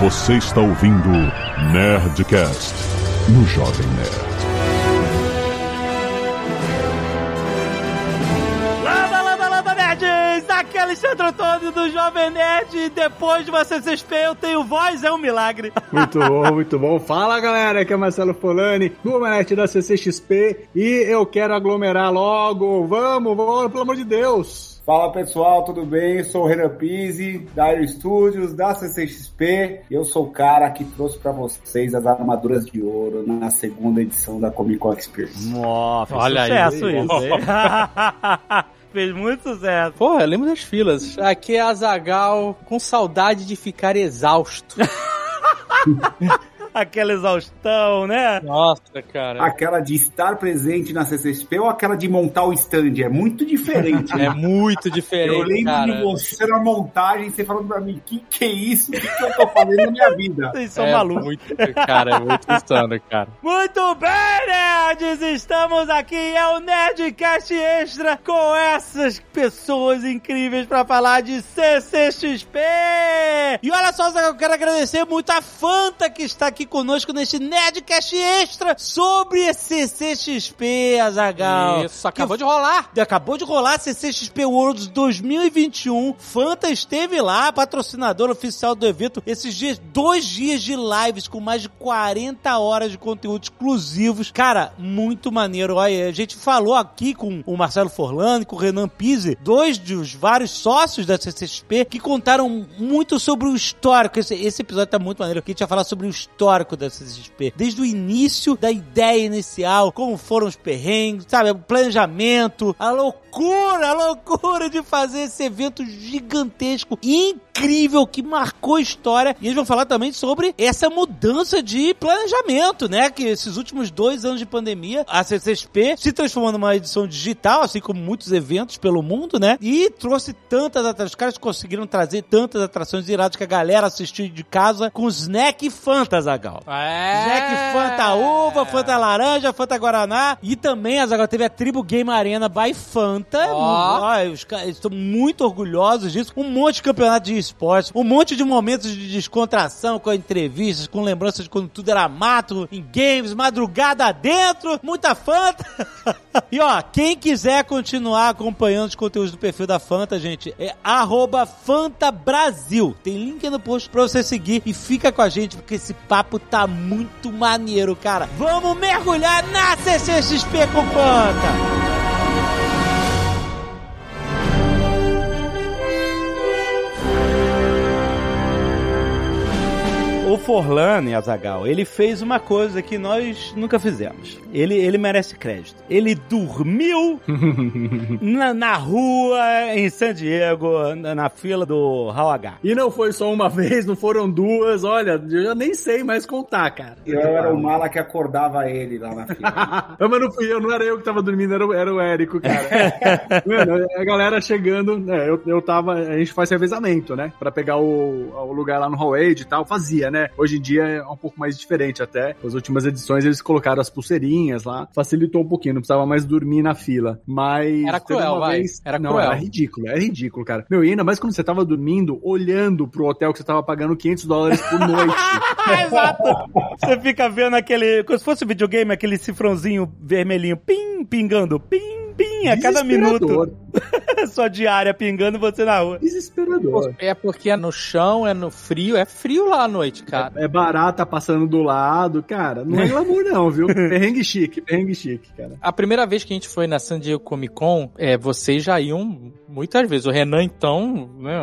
Você está ouvindo Nerdcast no Jovem Nerd. Landa, landa, landa, nerds! Aqui é Alexandre Antônio do Jovem Nerd. E depois de você se espelha, eu tenho voz, é um milagre. Muito bom, muito bom. Fala galera, aqui é Marcelo Polani, do Manete da CCXP. E eu quero aglomerar logo. Vamos, vamos, pelo amor de Deus. Fala pessoal, tudo bem? Sou o Renan Pizzi, da Aero Studios, da CCXP. Eu sou o cara que trouxe para vocês as armaduras de ouro na segunda edição da Comic Con Experience. Nossa, Olha sucesso aí. isso, hein? Fez muito sucesso. Porra, eu lembro das filas. Aqui é a Zagal com saudade de ficar exausto. Aquela exaustão, né? Nossa, cara. Aquela de estar presente na CCXP ou aquela de montar o stand? É muito diferente. É né? muito diferente, Eu lembro cara. de você na montagem, você falando pra mim, que que é isso? O que, que eu tô fazendo na minha vida? Vocês são é malucos. Muito, cara, é muito insano, cara. Muito bem, nerds! Estamos aqui, é o Nerdcast Extra com essas pessoas incríveis pra falar de CCXP! E olha só, eu quero agradecer muito a Fanta que está aqui conosco neste Nerdcast Extra sobre CCXP, Azagal. Isso, acabou de rolar. Acabou de rolar a CCXP Worlds 2021. Fanta esteve lá, patrocinador oficial do evento. Esses dias, dois dias de lives com mais de 40 horas de conteúdo exclusivos. Cara, muito maneiro. Olha, a gente falou aqui com o Marcelo Forlani, com o Renan Pise, dois dos vários sócios da CCXP, que contaram muito sobre o histórico. Esse, esse episódio tá muito maneiro, que a gente vai falar sobre o histórico da CCXP. Desde o início da ideia inicial, como foram os perrengues, sabe? O planejamento, a loucura, a loucura de fazer esse evento gigantesco, incrível, que marcou a história. E eles vão falar também sobre essa mudança de planejamento, né? Que esses últimos dois anos de pandemia, a CCXP se transformou numa edição digital, assim como muitos eventos pelo mundo, né? E trouxe tantas atrações. Os caras conseguiram trazer tantas atrações iradas que a galera assistiu de casa com snack Fanta, Zagal. É. Jack Fanta Uva, Fanta Laranja, Fanta Guaraná. E também, Azaghal, teve a Tribo Game Arena by Fanta. Ó. Ó, os caras estão muito orgulhosos disso. Um monte de campeonato de esportes, um monte de momentos de descontração com entrevistas, com lembranças de quando tudo era mato, em games, madrugada dentro, muita Fanta. e ó, quem quiser continuar acompanhando os conteúdos do perfil da Fanta, gente, é arroba Fanta Brasil. Tem link no post pra você seguir e fica com a gente, porque esse papo tá muito maneiro, cara. Vamos mergulhar na CCXP com Fanta! O Forlane, Azagal, ele fez uma coisa que nós nunca fizemos. Ele, ele merece crédito. Ele dormiu na, na rua em San Diego, na, na fila do Hall H. E não foi só uma vez, não foram duas. Olha, eu já nem sei mais contar, cara. Eu era o mala que acordava ele lá na fila. Ah, mas não fui eu, não era eu que tava dormindo, era o, era o Érico, cara. Mano, a galera chegando, né, eu, eu tava, a gente faz revezamento, né, pra pegar o, o lugar lá no Hall Age e tal, fazia, né. Hoje em dia é um pouco mais diferente até. As últimas edições eles colocaram as pulseirinhas lá, facilitou um pouquinho, não precisava mais dormir na fila. Mas Era cruel, vai. vez- Era não, cruel. era ridículo, era ridículo, cara. Meu, e ainda mais quando você tava dormindo, olhando pro hotel que você tava pagando 500 dólares por noite. Exato! Você fica vendo aquele. Como se fosse videogame, aquele cifrãozinho vermelhinho, pim, pingando, pim, pim, a cada minuto. Sua diária pingando você na rua. Desesperador. É porque é no chão, é no frio, é frio lá à noite, cara. É barata passando do lado, cara. Não é glamour, não, viu? Perrengue chique, perrengue chique, cara. A primeira vez que a gente foi na San Diego Comic Con, é, vocês já iam muitas vezes. O Renan, então, né,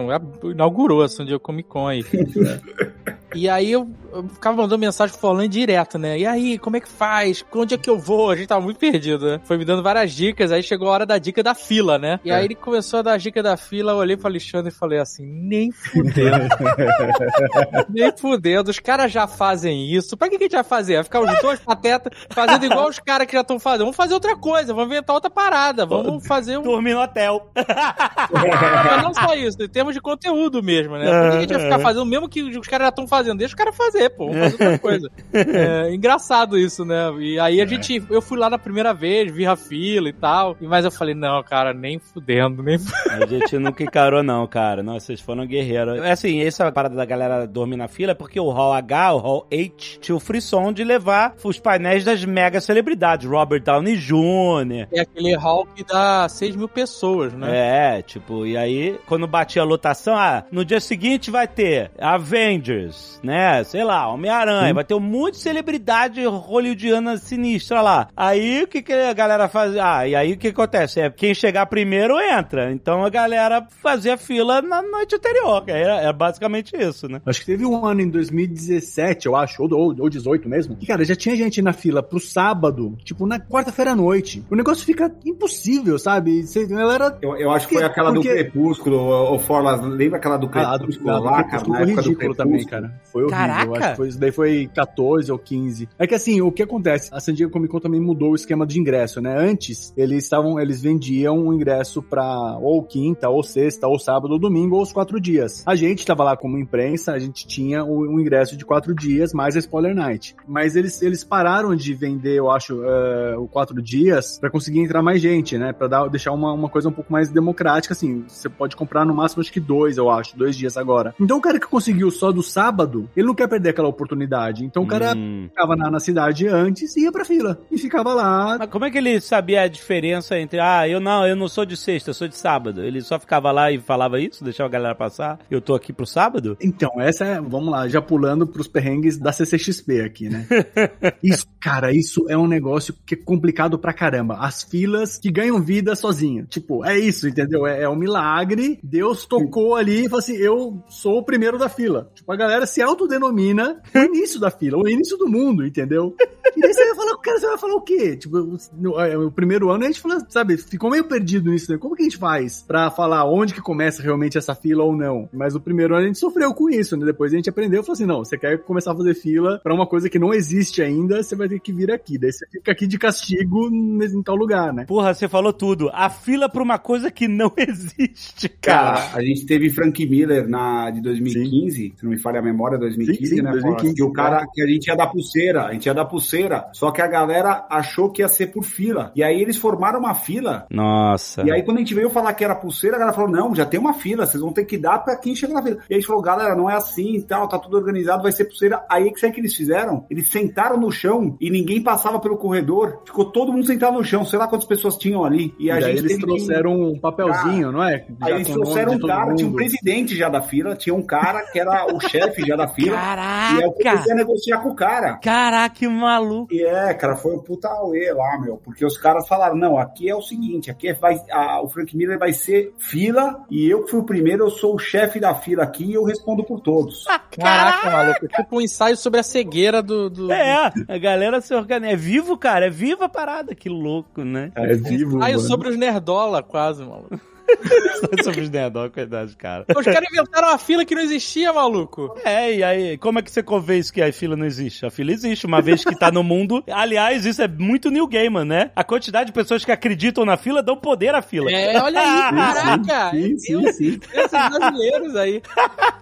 inaugurou a San Diego Comic Con aí. E aí eu, eu ficava mandando mensagem pro Forlan direto, né? E aí, como é que faz? Onde é que eu vou? A gente tava muito perdido, né? Foi me dando várias dicas, aí chegou a hora da dica da fila, né? E aí ele começou a dar a dica da fila, eu olhei pro Alexandre e falei assim, nem fudendo. nem fudendo, os caras já fazem isso. Pra que, que a gente vai fazer? Vai ficar os dois patetas fazendo igual os caras que já estão fazendo. Vamos fazer outra coisa, vamos inventar outra parada, vamos fazer um... Dormir no hotel. Mas não só isso, em termos de conteúdo mesmo, né? Por que a gente vai ficar fazendo o mesmo que os caras já estão fazendo? deixa o cara fazer, pô, vamos fazer outra coisa. É, engraçado isso, né? E aí a É. gente, eu fui lá na primeira vez, vi a fila e tal, mas eu falei, não, cara, nem fudendo, nem A gente nunca encarou, não, cara. Nossa, vocês foram guerreiros. É assim, essa parada da galera dormir na fila é porque o Hall H, o Hall H, tinha o frisson de levar os painéis das mega celebridades. Robert Downey Jr. É aquele hall que dá 6 mil pessoas, né? É, tipo, e aí, quando batia a lotação, ah, no dia seguinte vai ter Avengers, né? Sei lá, Homem-Aranha, vai ter um monte de celebridade hollywoodiana sinistra lá. Aí o que, que a galera fazia? Ah, e aí o que acontece? É quem chegar primeiro entra. Então a galera fazia fila na noite anterior. que Era, era basicamente isso, né? Acho que teve um ano em 2017, eu acho, ou, ou, ou 18 mesmo, que, cara, já tinha gente na fila pro sábado, tipo, na quarta-feira à noite. O negócio fica impossível, sabe? Você, galera... Eu, eu acho que foi aquela Porque- do Crepúsculo, o Forlas, lembra aquela do do, Crepúsculo ah, do lá, cara? Crepúsculo Na foi época do ridículo também, cara. Foi horrível. Caraca! Eu acho que foi, isso daí foi 14 ou 15. É que assim, o que acontece? A San Diego Comic Con também mudou o esquema de ingresso, né? Antes, eles estavam, eles vendiam o ingresso pra ou quinta, ou sexta, ou sábado, ou domingo, ou os quatro dias. A gente tava lá como imprensa, a gente tinha o, um ingresso de quatro dias, mais a Spoiler Night. Mas eles, eles pararam de vender, eu acho, eh, o quatro dias pra conseguir entrar mais gente, né? Pra dar, deixar uma, uma coisa um pouco mais democrática, assim. Você pode comprar no máximo, acho que dois, eu acho, dois dias agora. Então o cara que conseguiu só do sábado, ele não quer perder aquela oportunidade. Então o cara Hum. ficava na, na cidade antes e ia pra fila. E ficava lá. Mas como é que ele sabia a diferença entre, ah, eu não, eu não sou de sexta, eu sou de sábado? Ele só ficava lá e falava isso, deixava a galera passar? Eu tô aqui pro sábado? Então, essa é, vamos lá, já pulando pros perrengues da CCXP aqui, né? isso, cara, isso é um negócio que é complicado pra caramba. As filas que ganham vida sozinha. Tipo, é isso, entendeu? É, é um milagre. Deus tocou ali e falou assim: eu sou o primeiro da fila. Tipo, a galera se autodenomina o início da fila, o início do mundo, entendeu? E daí você vai falar, cara, você vai falar o quê? Tipo, no, é, o primeiro ano a gente fala, sabe, ficou meio perdido nisso, né? Como que a gente faz pra falar onde que começa realmente essa fila ou não? Mas o primeiro ano a gente sofreu com isso, né? Depois a gente aprendeu e falou assim, não, você quer começar a fazer fila pra uma coisa que não existe ainda, você vai ter que vir aqui. Daí você fica aqui de castigo em tal lugar, né? Porra, você falou tudo. A fila pra uma coisa que não existe, cara. Cara, a gente teve Frank Miller na de 2015, se não me falha a memória, 2015, Sim, sim, né? 2015, que o cara que a gente ia dar pulseira, a gente ia dar pulseira, só que a galera achou que ia ser por fila. E aí eles formaram uma fila. Nossa. E aí quando a gente veio falar que era pulseira, a galera falou: "Não, já tem uma fila, vocês vão ter que dar pra quem chega na fila". E aí a gente falou: "Galera, não é assim e tal, tá tudo organizado, vai ser pulseira". Aí que sabe o que eles fizeram? Eles sentaram no chão e ninguém passava pelo corredor. Ficou todo mundo sentado no chão, sei lá quantas pessoas tinham ali. E E a gente eles teve que- trouxeram um papelzinho, não é? Aí Já eles o nome trouxeram um cara, tinha um presidente já da fila, tinha um cara que era o chefe já da fila. E aí eu comecei Caraca! a negociar com o cara. Caraca, que maluco. E é, cara, foi um puta auê lá, meu. Porque os caras falaram, não, aqui é o seguinte, aqui vai, a- o Frank Miller vai ser fila, e eu que fui o primeiro, eu sou o chefe da fila aqui e eu respondo por todos. Caraca, maluco. é Tipo um ensaio sobre a cegueira do. do... É, a galera se organiza. É vivo, cara. É viva a parada. Que louco, né? É vivo, Ensaio mano. sobre os nerdola, quase, maluco. Sobre os cuidado, cara. Os caras inventaram uma fila que não existia, maluco. É, e aí, como é que você convence que a fila não existe? A fila existe, uma vez que tá no mundo. Aliás, isso é muito New Gaiman, né? A quantidade de pessoas que acreditam na fila dão poder à fila. É, olha aí, caraca. Sim, sim, Deus, sim. esses brasileiros aí.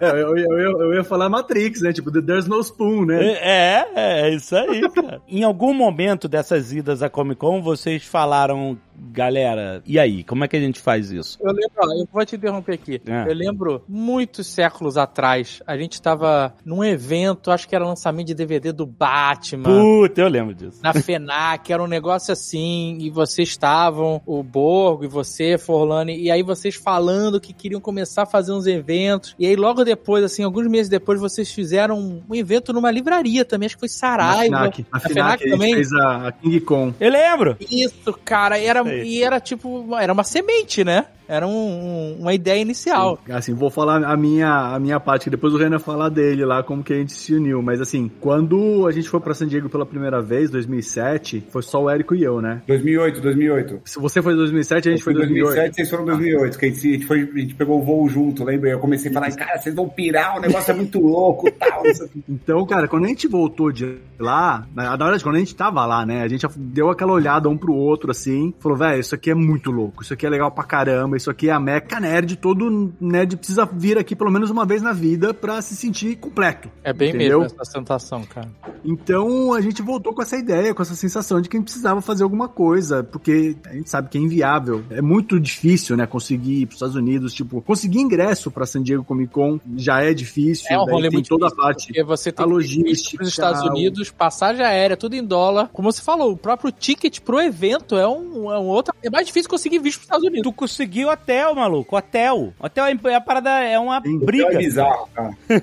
É, eu, eu, eu, eu ia falar Matrix, né? Tipo, There's no spoon, né? É, é, é isso aí, cara. em algum momento dessas idas à Comic Con, vocês falaram, galera, e aí, como é que a gente faz isso? Eu lembro, ó, eu vou te interromper aqui. É. Eu lembro, muitos séculos atrás, a gente tava num evento, acho que era lançamento de DVD do Batman. Puta, eu lembro disso. Na FENAC, era um negócio assim, e vocês estavam, o Borgo e você, Forlane, e aí vocês falando que queriam começar a fazer uns eventos, e aí logo depois, assim, alguns meses depois, vocês fizeram um evento numa livraria também, acho que foi Na Saraiva. Na Na FNAC, FNAC a gente também? fez a, a King Kong. Eu lembro. Isso, cara, era. E era tipo, era uma semente, né? Era um- um- uma ideia inicial. Assim, vou falar a minha, a minha parte, que depois o Renan falar dele lá, como que a gente se uniu. Mas assim, quando a gente foi pra San Diego pela primeira vez, 2007, foi só o Érico e eu, né? 2008, 2008. Se você foi em 2007, a gente foi em em 2008. 2007, vocês foram em 2008, que a gente, a gente foi, a gente pegou o voo junto, lembra? Eu comecei a falar, cara, vocês vão pirar, o negócio é muito louco, tal. Então, cara, quando a gente voltou de lá, na na verdade, quando a gente tava lá, né, a gente deu aquela olhada um pro outro, assim, falou, velho, isso aqui é muito louco, isso aqui é legal pra caramba, caramba, isso aqui é a meca nerd, todo nerd precisa vir aqui pelo menos uma vez na vida pra se sentir completo. É bem Entendeu? mesmo essa sensação, cara. Então a gente voltou com essa ideia, com essa sensação de que a gente precisava fazer alguma coisa, porque a gente sabe que é inviável. É muito difícil, né, conseguir ir pros Estados Unidos, tipo, conseguir ingresso pra San Diego Comic Con já é difícil, É um rolê tem muito toda difícil, a parte Porque você tem a que logística, para os Estados Unidos, passagem aérea, tudo em dólar. Como você falou, o próprio ticket pro evento é um, é um outro. É mais difícil conseguir visto pros Estados Unidos. Tu conseguiu hotel, maluco. Hotel. Hotel é a parada, é uma Sim. briga. É bizarro, cara.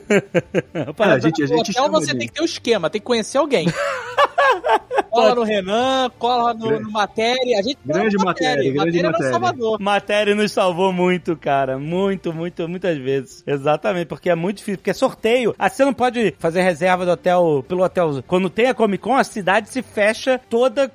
A É, a gente, a No gente hotel você de- tem que ter um esquema, tem que conhecer alguém. cola no Renan, cola no, no Matéria. A gente Grande no Matéria, grande Matéria é Matéria. Salvador. Matéria nos salvou muito, cara. Muito, muito, muitas vezes. Exatamente, porque é muito difícil. Porque é sorteio. Ah, você não pode fazer reserva do hotel pelo hotel. Quando tem a Comic Con, a cidade se fecha toda,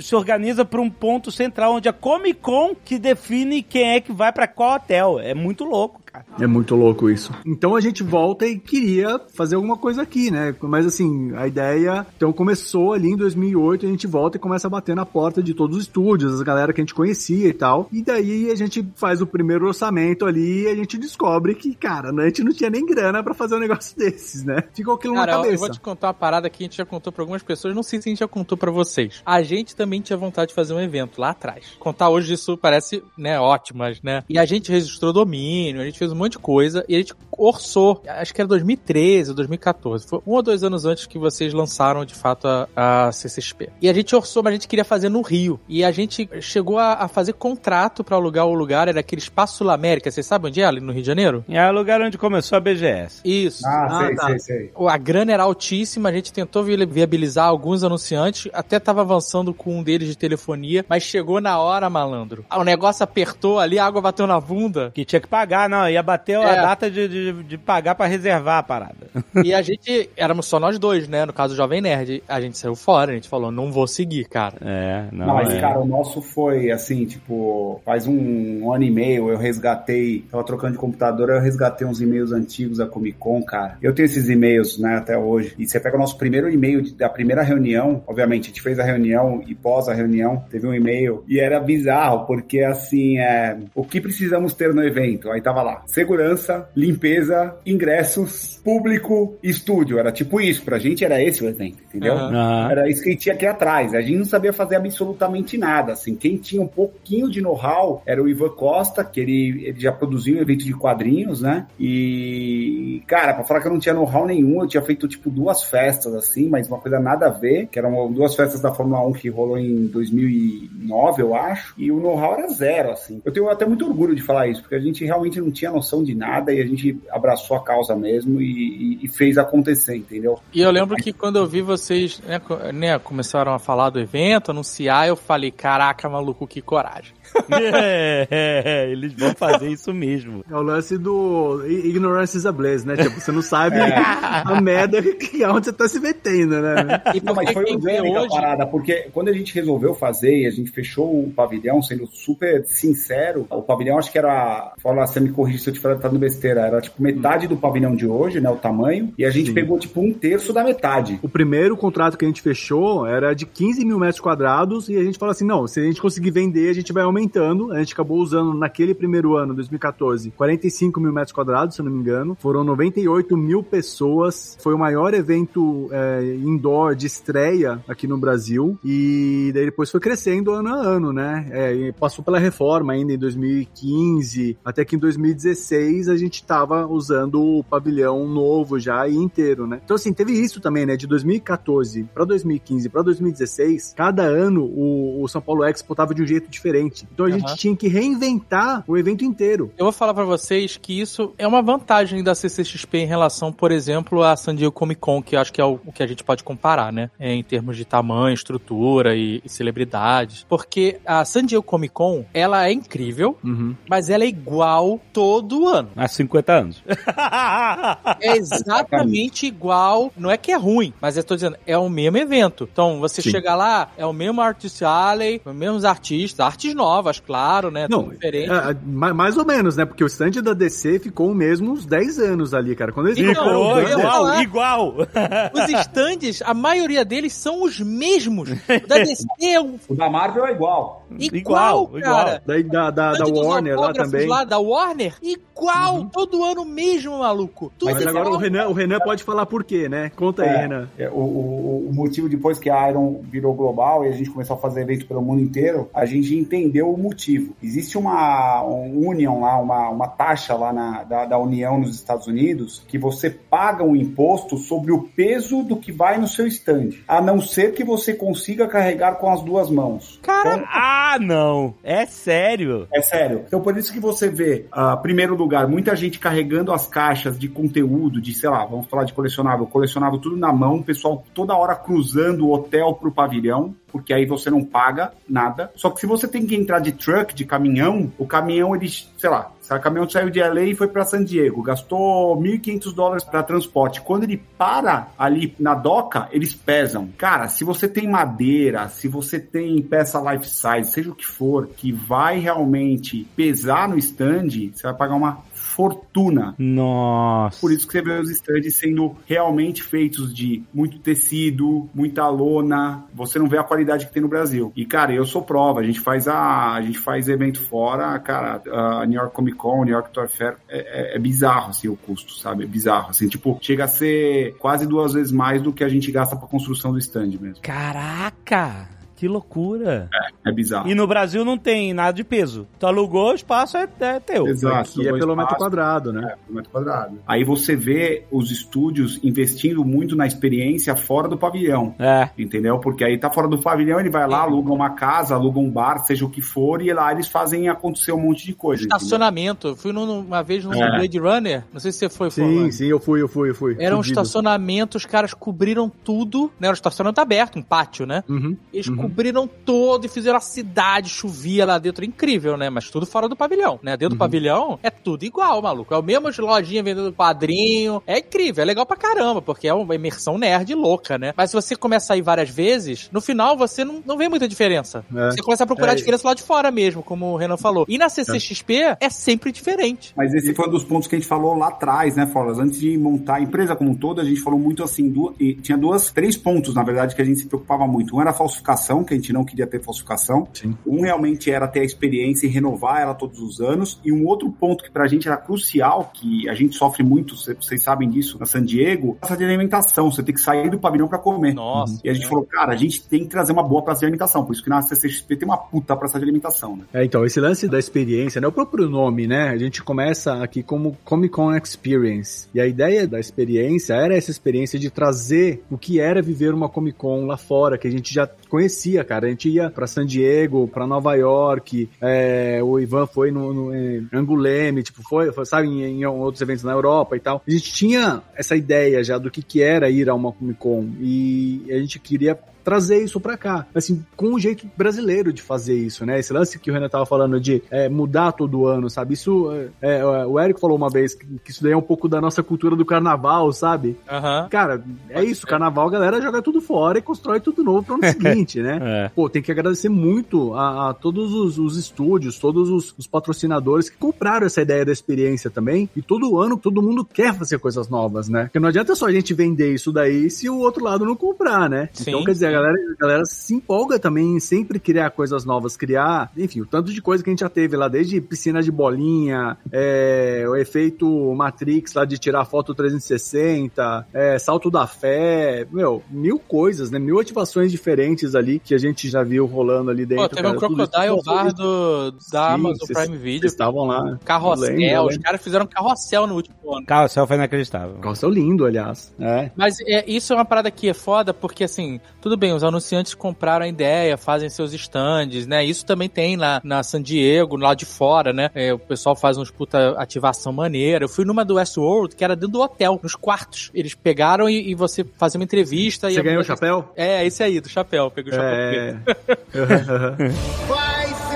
se organiza pra um ponto central, onde a Comic Con que define quem é que vai pra qual hotel. É muito louco, cara. É muito louco isso. Então a gente volta e queria fazer alguma coisa aqui, né? Mas assim, a ideia. Então começou ali em 2008, a gente volta e começa a bater na porta de todos os estúdios, as galera que a gente conhecia e tal. E daí a gente faz o primeiro orçamento ali e a gente descobre que, cara, a gente não tinha nem grana pra fazer um negócio desses, né? Ficou aquilo Cara, na eu- eu cabeça. vou te contar uma parada que a gente já contou pra algumas pessoas, não sei se a gente já contou pra vocês. A gente também tinha vontade de fazer um evento lá atrás. Contar hoje isso parece, né, ótimo, mas, né? E a gente registrou domínio, a gente fez um monte de coisa e a gente orçou, acho que era 2013 ou 2014. Foi um ou dois anos antes que vocês lançaram, de fato, a, a CCXP. E a gente orçou, mas a gente queria fazer no Rio. E a gente chegou a, a fazer contrato pra alugar o lugar, era aquele Espaço Sul América, vocês sabem onde é? Ali no Rio de Janeiro? É o lugar onde começou a BGS. Isso. Ah, Ah, sei, tá. sei, sei. A grana era altíssima, a gente tentou vi- viabilizar alguns anunciantes, até tava avançando com um deles de telefonia, mas chegou na hora, malandro. O negócio apertou ali, a água bateu na bunda. Que tinha que pagar, não. Ia bater a É. data de, de, de pagar pra reservar a parada. e a gente, éramos só nós dois, né? No caso do Jovem Nerd. A gente saiu fora, a gente falou, não vou seguir, cara. É, não. Não, mas, é. cara, o nosso foi assim, tipo, faz um, ano e meio eu resgatei, tava trocando de computador, eu resgatei uns e-mails antigos da Comic Con, cara. Eu tenho esses e-mails, né, até hoje. E você pega o nosso primeiro e-mail da primeira reunião, obviamente, a gente fez a reunião e pós a reunião, teve um e-mail, e era bizarro, porque assim, é, o que precisamos ter no evento? Aí tava lá, segurança, limpeza, ingressos, público, estúdio. Era tipo isso, pra gente era esse o evento, entendeu? Aham. Era isso que a gente tinha aqui atrás. A gente não sabia fazer absolutamente nada. Assim, quem tinha um pouquinho de know-how era o Ivan Costa, que ele, ele já produziu um evento de quadrinhos, né? E, cara, pra falar que eu não tinha know-how nenhum, eu tinha feito tipo duas festas, assim, mas uma coisa nada a ver, que eram duas festas da Fórmula 1 que rolou em 2009, eu acho, e o know-how era zero, assim. Eu tenho até muito orgulho de falar isso, porque a gente realmente não tinha noção de nada e a gente abraçou a causa mesmo e, e- e fez acontecer, entendeu? E eu lembro que quando eu vi vocês, né, né, começaram a falar do evento, anunciar, eu falei, caraca, maluco, que coragem. É, é, é, eles vão fazer isso mesmo. É o lance do ignorance is a bliss, né? Tipo, você não sabe a merda que aonde você tá se metendo, né? E Não, mas foi orgânica a hoje... parada, porque quando a gente resolveu fazer e a gente fechou o pavilhão, sendo super sincero, o pavilhão acho que era, fala, você me corrige se eu estiver falando besteira, era tipo metade do pavilhão de hoje, né, o tamanho, e a gente Sim. pegou tipo um terço da metade. O primeiro contrato que a gente fechou era de 15 mil metros quadrados e a gente falou assim, não, se a gente conseguir vender, a gente vai aumentando. A gente acabou usando naquele primeiro ano, 2014, 45 mil metros quadrados, se eu não me engano. Foram 98 mil pessoas. Foi o maior evento é, indoor de estreia aqui no Brasil. E daí depois foi crescendo ano a ano, né? É, passou pela reforma ainda em 2015, até que em 2016 a gente tava usando o pavilhão novo já e inteiro, né? Então assim, teve isso também, né? De 2014 para 2015 para 2016, cada ano o, o São Paulo Expo tava de um jeito diferente. Então a gente tinha que reinventar o evento inteiro. Eu vou falar pra vocês que isso é uma vantagem da CCXP em relação, por exemplo, à San Diego Comic Con, que eu acho que é o, o que a gente pode comparar, né? É, em termos de tamanho, estrutura e, e celebridades. Porque a San Diego Comic Con, ela é incrível, Uhum. mas ela é igual todo ano. Há 50 anos. É exatamente igual. Não é que é ruim, mas eu tô dizendo, é o mesmo evento. Então, você Sim. chega lá, é o mesmo Artist Alley, os mesmos artistas, artes novas, claro, né? Não, diferente. é, é, ma- mais ou menos, né? Porque o stand da DC ficou o mesmo uns 10 anos ali, cara. Quando eles Então, banner- falar. igual. Os stands, a maioria deles são os mesmos. O da DC é o- O da Marvel é igual. igual, Igual, cara. Daí da, da, da Warner lá também. lá da Warner, igual, todo ano mesmo, maluco. Tudo Mas agora igual. o Renan, o Renan pode falar por quê, né? Conta aí, É, Renan. é, o, o- o motivo, depois que a Iron virou global e a gente começou a fazer evento pelo mundo inteiro, a gente entendeu o motivo. Existe uma um union lá, uma, uma taxa lá na, da, da União nos Estados Unidos, que você paga um imposto sobre o peso do que vai no seu stand, a não ser que você consiga carregar com as duas mãos. Cara, Ah, não. É sério. É sério. Então, por isso que você vê, ah, primeiro lugar, muita gente carregando as caixas de conteúdo, de, sei lá, vamos falar de colecionável, colecionável tudo na mão, o pessoal toda hora cruzando o hotel pro pavilhão, porque aí você não paga nada. Só que se você tem que entrar de truck, de caminhão, o caminhão, ele, sei lá, se o caminhão saiu de LA e foi para San Diego, gastou 1.500 dólares para transporte. Quando ele para ali na doca, eles pesam. Cara, se você tem madeira, se você tem peça life size, seja o que for, que vai realmente pesar no stand, você vai pagar uma fortuna. Nossa. Por isso que você vê os stands sendo realmente feitos de muito tecido, muita lona. Você não vê a qualidade que tem no Brasil. E, cara, eu sou prova. A gente faz a, a gente faz evento fora, cara. A New York Comic Con, New York Toy Fair, é, é- é bizarro, assim, o custo, sabe? É bizarro, assim. Tipo, chega a ser quase duas vezes mais do que a gente gasta pra construção do stand mesmo. Caraca. Que loucura. É bizarro. E no Brasil não tem nada de peso. Tu alugou, o espaço é, é teu. Exato. Aqui é pelo metro quadrado, né? É, por metro quadrado. Aí você vê os estúdios investindo muito na experiência fora do pavilhão. É. Entendeu? Porque aí tá fora do pavilhão, ele vai lá, aluga uma casa, aluga um bar, seja o que for, e lá eles fazem acontecer um monte de coisa. entendeu? estacionamento. Eu fui num- uma vez no É. Blade Runner, não sei se você foi, Sim, Flávio. sim, eu fui, eu fui, eu fui. Era um estacionamento, os caras cobriram tudo, né? Era um estacionamento aberto, um pátio, né? Uhum. Eles Uhum. Cobriram todo e fizeram a cidade, chovia lá dentro. Incrível, né? Mas tudo fora do pavilhão, né? Dentro do Uhum. pavilhão é tudo igual, maluco. É o mesmo de lojinha vendendo quadrinho. É incrível, é legal pra caramba, porque é uma imersão nerd louca, né? Mas se você começa a ir várias vezes, no final você não, não vê muita diferença. É. Você começa a procurar É. a diferença lá de fora mesmo, como o Renan falou. E na CCXP é sempre diferente. Mas esse foi um dos pontos que a gente falou lá atrás, né, Forlas? Antes de montar a empresa como um todo, a gente falou muito assim, du- e tinha duas, três pontos, na verdade, que a gente se preocupava muito. Um era a falsificação, que a gente não queria ter falsificação. Sim. Um realmente era ter a experiência e renovar ela todos os anos. E um outro ponto que pra gente era crucial, que a gente sofre muito, cê- vocês sabem disso, na San Diego, praça de alimentação. Você tem que sair do pavilhão pra comer. Nossa. E a gente falou, cara, a gente tem que trazer uma boa praça de alimentação. Por isso que na CCXP tem uma puta praça de alimentação, né? É, então, esse lance da experiência, né? O próprio nome, né? A gente começa aqui como Comic Con Experience. E a ideia da experiência era essa experiência de trazer o que era viver uma Comic Con lá fora, que a gente já conhecia, cara. A gente ia pra San Diego, pra Nova York, é, o Ivan foi no, no em Anguleme, tipo, foi, foi, sabe, em, em outros eventos na Europa e tal. A gente tinha essa ideia já do que, que era ir a uma Comic Con. E a gente queria trazer isso pra cá, assim, com um jeito brasileiro de fazer isso, né? Esse lance que o Renan tava falando de é, mudar todo ano, sabe? Isso, é, é, o Érico falou uma vez que, que isso daí é um pouco da nossa cultura do carnaval, sabe? Aham. Cara, é isso, carnaval, a galera joga tudo fora e constrói tudo novo pro ano seguinte, né? É. Pô, tem que agradecer muito a, a todos os, os estúdios, todos os, os patrocinadores que compraram essa ideia da experiência também. E todo ano todo mundo quer fazer coisas novas, né? Porque não adianta só a gente vender isso daí se o outro lado não comprar, né? Sim, então, quer dizer, a galera, a galera se empolga também em sempre criar coisas novas, criar, enfim, o tanto de coisa que a gente já teve lá, desde piscina de bolinha, é, o efeito Matrix lá de tirar foto 360, é, salto da fé, meu, mil coisas, né? Mil ativações diferentes ali que a gente já viu rolando ali dentro. Pô, teve um cara, isso. Crocodile Bar do, da Sim, Amazon vocês- Prime Video. estavam lá. Carrossel, lembro, os lembro. caras fizeram carrossel no último ano. Carrossel foi inacreditável. Carrossel lindo, aliás. É. Mas é, isso é uma parada que é foda, porque assim, tudo bem, os anunciantes compraram a ideia, fazem seus stands, né? Isso também tem lá na San Diego, lá de fora, né? É, o pessoal faz uns puta ativação maneira. Eu fui numa do Westworld, que era dentro do hotel, nos quartos. Eles pegaram e, e você fazia uma entrevista e Você a ganhou o chapéu? É, esse aí, do chapéu. Peguei o chapéu preto. É. Vai!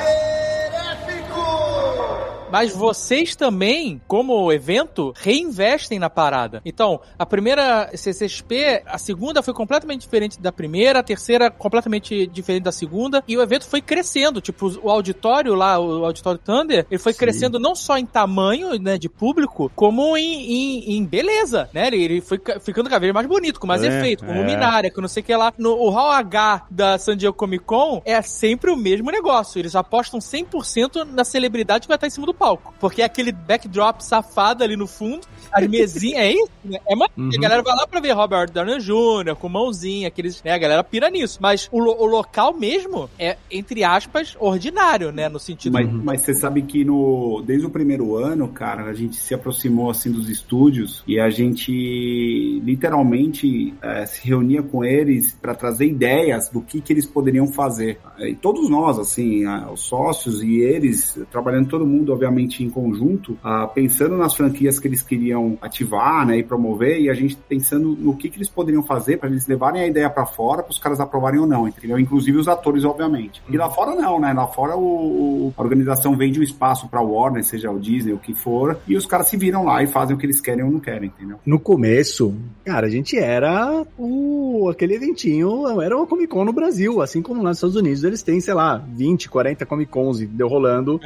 Mas vocês também, como evento, reinvestem na parada. Então, a primeira CCXP, a segunda foi completamente diferente da primeira, a terceira completamente diferente da segunda, e o evento foi crescendo. Tipo, o auditório lá, o Auditório Thunder, ele foi Sim. crescendo não só em tamanho, né, de público, como em, em, em beleza, né? Ele, ele foi ca- ficando cada vez mais bonito, com mais É, efeito, com é. luminária, com não sei o que lá. No o Hall H da San Diego Comic Con é sempre o mesmo negócio. Eles apostam 100% na celebridade que vai estar em cima do palco. Porque é aquele backdrop safado ali no fundo, as mesinhas, é isso? né? É uma... Uhum. A galera vai lá pra ver Robert Downey Jr., com mãozinha, aqueles... Né? A galera pira nisso. Mas o, o local mesmo é, entre aspas, ordinário, né? No sentido... Mas, mas você sabe que no, desde o primeiro ano, cara, a gente se aproximou assim dos estúdios e a gente literalmente eh, se reunia com eles para trazer ideias do que, que eles poderiam fazer. E todos nós, assim, os sócios e eles, trabalhando todo mundo, obviamente, em conjunto, ah, pensando nas franquias que eles queriam ativar né, e promover, e a gente pensando no que, que eles poderiam fazer para eles levarem a ideia para fora, para os caras aprovarem ou não, entendeu? Inclusive os atores, obviamente. E lá fora não, né? Lá fora o, o- a organização vende um espaço para Warner, seja o Disney, o que for, e os caras se viram lá e fazem o que eles querem ou não querem, entendeu? No começo, cara, a gente era o aquele eventinho, era uma Comic Con no Brasil, assim como lá nos Estados Unidos eles têm, sei lá, 20, 40 Comic Cons deu rolando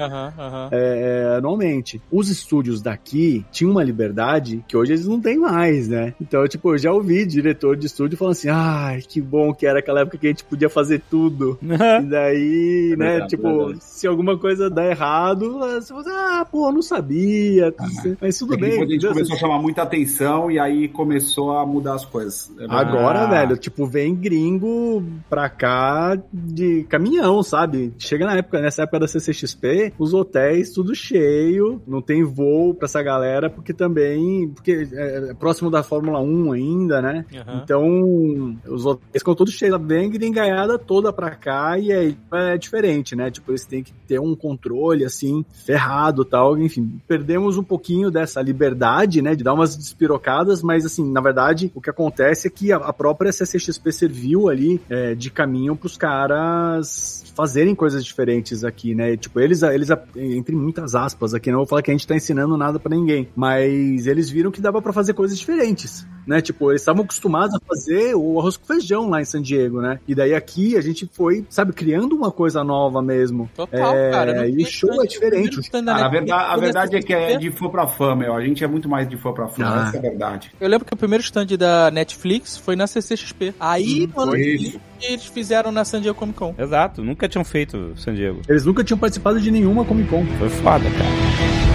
é, anualmente. Os estúdios daqui tinham uma liberdade que hoje eles não têm mais, né? Então, tipo, eu já ouvi diretor de estúdio falando assim, ai, que bom que era aquela época que a gente podia fazer tudo. E daí, É né, verdade, tipo, verdade. se alguma coisa dá errado, você fala, assim, ah, pô, não sabia. Mas tudo E bem. depois a gente começou a chamar muita atenção e aí começou a mudar as coisas. É. Agora, Ah. velho, tipo, vem gringo pra cá de caminhão, sabe? Chega na época, nessa época da CCXP, os hotéis tudo cheio, não tem voo pra essa galera, porque também, porque é, é próximo da Fórmula 1 ainda, né? Aham. Então, os hotéis ficam todos cheios, vem gringaiada toda pra cá e aí é diferente, né? Tipo, eles têm que ter um controle, assim, ferrado tal, enfim. Perdemos um pouquinho dessa liberdade, né? De dar umas despirocadas, mas assim, na verdade, o que acontece é que a, a própria CCXP serviu ali é, de caminho pros caras fazerem coisas diferentes aqui, né? Tipo, eles, eles, entre muitas aspas aqui, não vou falar que a gente tá ensinando nada pra ninguém, mas eles viram que dava pra fazer coisas diferentes, né? Tipo, eles estavam acostumados a fazer o arroz com feijão lá em San Diego, né? E daí aqui a gente foi, sabe, criando uma coisa nova mesmo. Total, É, cara. e o show é diferente. Cara, a, verdade, a verdade é que é de fã pra fã, meu. A gente é muito mais de fã pra fã, Ah. essa é a verdade. Eu lembro que o primeiro stand da Netflix foi na CCXP. Aí, Hum, no seguinte, eles fizeram na San Diego Comic Con. Exato, nunca tinham feito San Diego. Eles nunca tinham participado de nenhuma Comic Con. Foi foda, cara.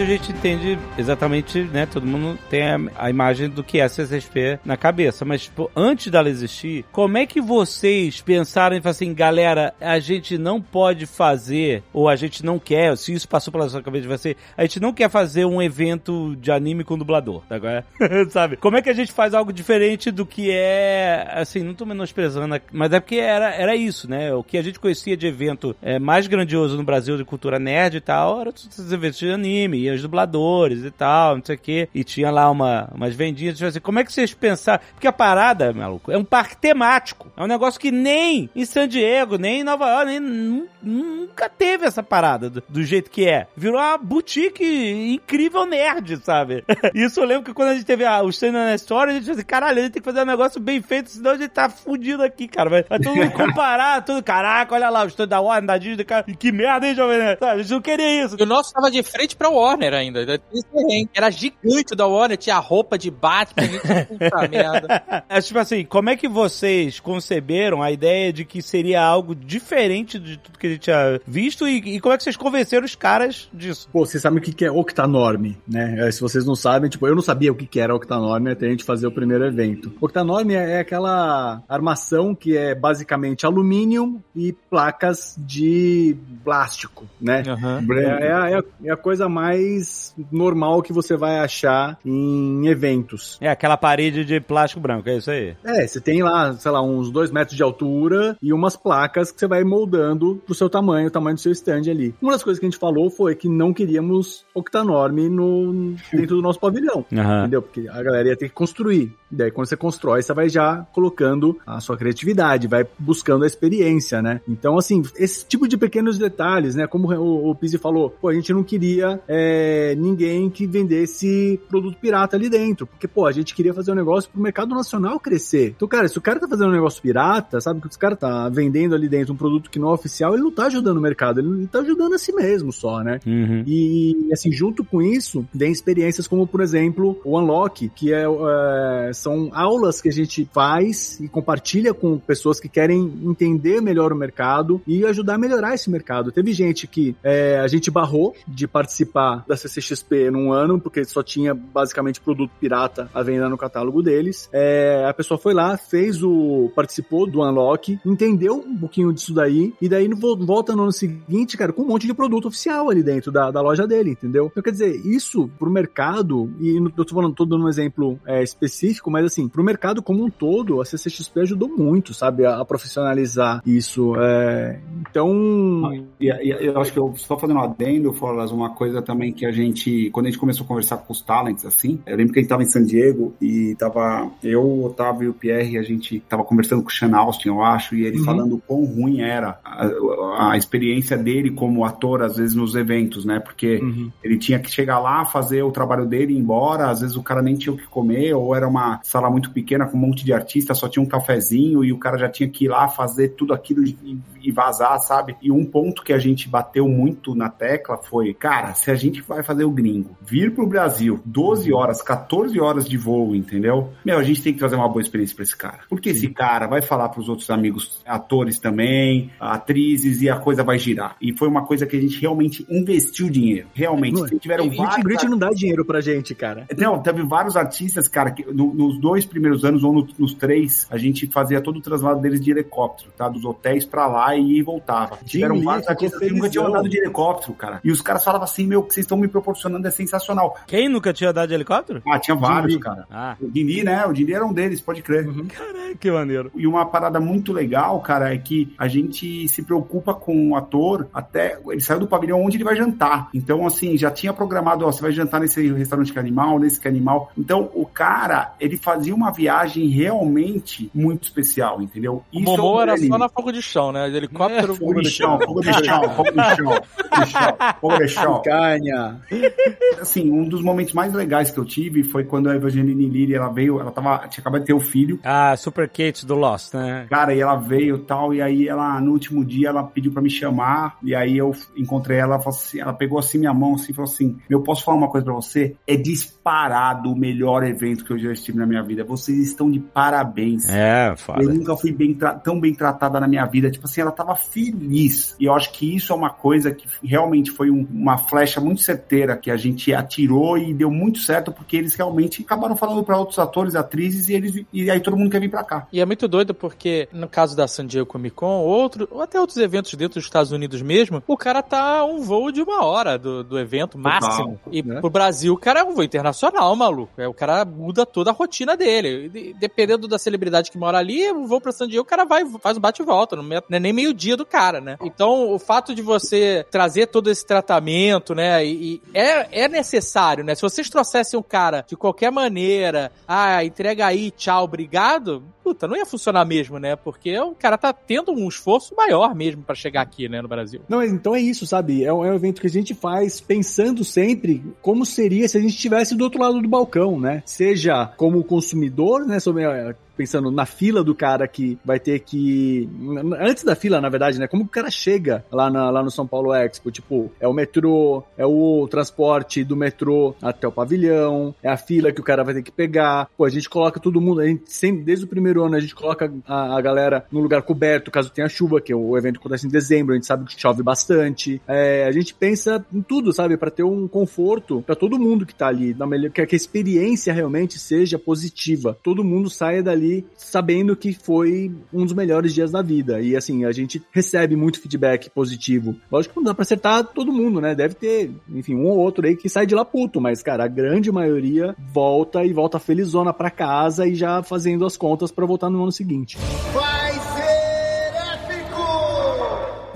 Hoje a gente entende exatamente, né? Todo mundo tem a, a imagem do que é a CCXP na cabeça. Mas, tipo, antes dela existir, como é que vocês pensaram em falar assim, galera, a gente não pode fazer, ou a gente não quer, se isso passou pela sua cabeça de você, a gente não quer fazer um evento de anime com dublador, tá agora? Sabe? Como é que a gente faz algo diferente do que é, assim, não tô menosprezando, mas é porque era, era isso, né? O que a gente conhecia de evento é, mais grandioso no Brasil de cultura nerd e tal, era esses eventos de anime, e os dubladores e tal, não sei o quê, e tinha lá uma, umas vendinhas, tipo assim, como é que vocês pensaram? Porque a parada, maluco, é um parque temático, é um negócio que nem em San Diego, nem em Nova York, nem, nu- nunca teve essa parada do, do jeito que é. Virou uma boutique incrível nerd, sabe? Isso eu lembro que quando a gente teve a, o stand na história, a gente falou assim, caralho, a gente tem que fazer um negócio bem feito, senão a gente tá fudido aqui, cara. Vai, vai todo mundo comparar, tudo, caraca, olha lá, o stand da Warner, da Disney, cara, que merda, hein, jovem? Sabe, a gente não queria isso. E o nosso tava de frente pra Warner ainda. ainda perrengue. Era gigante da Warner, tinha roupa de Batman, puta merda. É, tipo assim, como é que vocês conceberam a ideia de que seria algo diferente de tudo que a gente tinha visto e, e como é que vocês convenceram os caras disso? Pô, vocês sabem o que que é Octanorme, né? É, Se vocês não sabem, tipo, eu não sabia o que que era Octanorme até a gente fazer o primeiro evento. Octanorme é é aquela armação que é basicamente alumínio e placas de plástico, né? É, é é a- é a coisa mais normal que você vai achar em eventos. É aquela parede de plástico branco, é isso aí. É, você tem lá, sei lá, uns dois metros de altura e umas placas que você vai moldando pro seu tamanho, o tamanho do seu stand ali. Uma das coisas que a gente falou foi que não queríamos octanorme no, dentro do nosso pavilhão. Aham. Entendeu? Porque a galera ia ter que construir. Daí, quando você constrói, você vai já colocando a sua criatividade, vai buscando a experiência, né? Então, assim, esse tipo de pequenos detalhes, né? Como o, o Pizzi falou, pô, a gente não queria é, ninguém que vendesse produto pirata ali dentro. Porque, pô, a gente queria fazer um negócio pro mercado nacional crescer. Então, cara, se o cara tá fazendo um negócio pirata, sabe? Que o cara tá vendendo ali dentro um produto que não é oficial, ele não tá ajudando o mercado, ele tá ajudando a si mesmo só, né? Uhum. E, assim, junto com isso, vem experiências como, por exemplo, o Unlock, que é, é, são aulas que a gente faz e compartilha com pessoas que querem entender melhor o mercado e ajudar a melhorar esse mercado. Teve gente que é, a gente barrou de participar da CCXP num ano, porque só tinha basicamente produto pirata à venda no catálogo deles. É, a pessoa foi lá, fez o. participou do Unlock, entendeu um pouquinho disso daí, e daí vo- volta no ano seguinte, cara, com um monte de produto oficial ali dentro da, da loja dele, entendeu? Então, quer dizer, isso pro mercado, e eu tô falando, tô dando um exemplo é, específico, mas assim, pro mercado como um todo, a CCXP ajudou muito, sabe, a, a profissionalizar isso. é. então. E, e- eu acho que eu só fazendo um adendo, Forlas, uma coisa também que a gente, quando a gente começou a conversar com os talents, assim, eu lembro que a gente tava em San Diego e tava eu, o Otávio e o Pierre, a gente tava conversando com o Sean Austin, eu acho, e ele Uhum. falando o quão ruim era a, a experiência dele como ator, às vezes, nos eventos, né? Porque Uhum. ele tinha que chegar lá, fazer o trabalho dele e ir embora. Às vezes o cara nem tinha o que comer, ou era uma sala muito pequena com um monte de artista, só tinha um cafezinho e o cara já tinha que ir lá fazer tudo aquilo e, e vazar, sabe? E um ponto que a gente bateu muito na tecla foi: cara, se a gente vai fazer o gringo vir pro Brasil 12 horas, 14 horas de voo, entendeu? Meu, a gente tem que trazer uma boa experiência pra esse cara. Porque esse cara vai falar pros outros amigos, atores também, atrizes, e a coisa vai girar. E foi uma coisa que a gente realmente investiu dinheiro. Realmente. Tiveram and vários greet não dá dinheiro pra gente, cara. não, teve vários artistas, cara, que no- nos dois primeiros anos, ou no- nos três, a gente fazia todo o traslado deles de helicóptero, tá? Dos hotéis pra lá e ia e voltava. Tiveram vários artistas que nunca tinham andado de helicóptero, cara. E os caras falavam assim, meu, o que vocês estão me proporcionando é sensacional. Quem nunca tinha andado de helicóptero? Ah, tinha vários, Lee. cara. Ah, O Dini, né? O Dini era um deles, pode crer. caralho, que maneiro. E uma parada muito legal, cara, é que a gente se preocupa com o ator até ele saiu do pavilhão onde ele vai jantar. Então, assim, já tinha programado, ó, você vai jantar nesse restaurante que é animal, nesse que é animal. Então, o cara, ele fazia uma viagem realmente muito especial, entendeu? O Momô é era só na fogo de chão, né? De helicóptero, Fogo de chão, fogo de chão, fogo de chão, fogo de chão, fogo de chão. Canha. Assim, um dos momentos mais legais que eu tive foi quando a Evangeline Lilly, ela veio, ela tava, tinha acabado de ter o filho, Ah, Super Kate do Lost, né? Cara, e ela veio e tal, e aí ela, no último dia, ela pediu pra me chamar, e aí eu encontrei ela, ela, assim, ela pegou assim minha mão assim, e falou assim, eu posso falar uma coisa pra você? É disparado o melhor evento que eu já estive na minha vida, vocês estão de parabéns. É, Eu foda. nunca fui bem tão bem tratada na minha vida. Tipo assim, ela tava feliz. E eu acho que isso é uma coisa que realmente foi um- uma flecha muito certeira que a gente atirou e deu muito certo, porque eles realmente acabaram falando pra outros atores, atrizes, e eles e aí todo mundo quer vir pra cá. E é muito doido porque, no caso da San Diego Comic Con, outro, ou até outros eventos dentro dos Estados Unidos mesmo, o cara tá um voo de uma hora do, do evento máximo. e né? pro Brasil, o cara é um voo internacional, maluco. É, o cara muda toda a rotina dele. E, dependendo da celebridade que mora ali, o voo pra San Diego, o cara vai, faz um bate e volta. Não é é nem meio dia do cara, né? Então, o fato de você trazer todo esse tratamento, né? E, e é, é necessário, né? Se vocês trouxessem o cara de qualquer maneira, ah, entrega aí, tchau, obrigado, puta, não ia funcionar mesmo, né? Porque o cara tá tendo um esforço maior mesmo pra chegar aqui, né, no Brasil. Não, então é isso, sabe? É um, é um evento que a gente faz pensando sempre como seria se a gente estivesse do outro lado do balcão, né? Seja como consumidor, né? Sobre, eh, pensando na fila do cara que vai ter que. Antes da fila, na verdade, né? Como o cara chega lá, na- lá no São Paulo Expo? Tipo, é o metrô, é o transporte do metrô até o pavilhão, é a fila que o cara vai ter que pegar. Pô, a gente coloca todo mundo, a gente sempre, desde o primeiro ano, a gente coloca a, a galera no lugar coberto, caso tenha chuva, que o evento acontece em dezembro, a gente sabe que chove bastante. É, a gente pensa em tudo, sabe? Pra ter um conforto pra todo mundo que tá ali, melhor, que a experiência realmente seja positiva. Todo mundo saia dali sabendo que foi um dos melhores dias da vida. E assim, a gente recebe muito feedback positivo. Lógico que não dá pra acertar todo mundo, né? Deve ter, enfim, um ou outro aí que sai de lá puto, mas cara, a grande maioria volta e volta felizona pra casa e já fazendo as contas pra voltar no ano seguinte.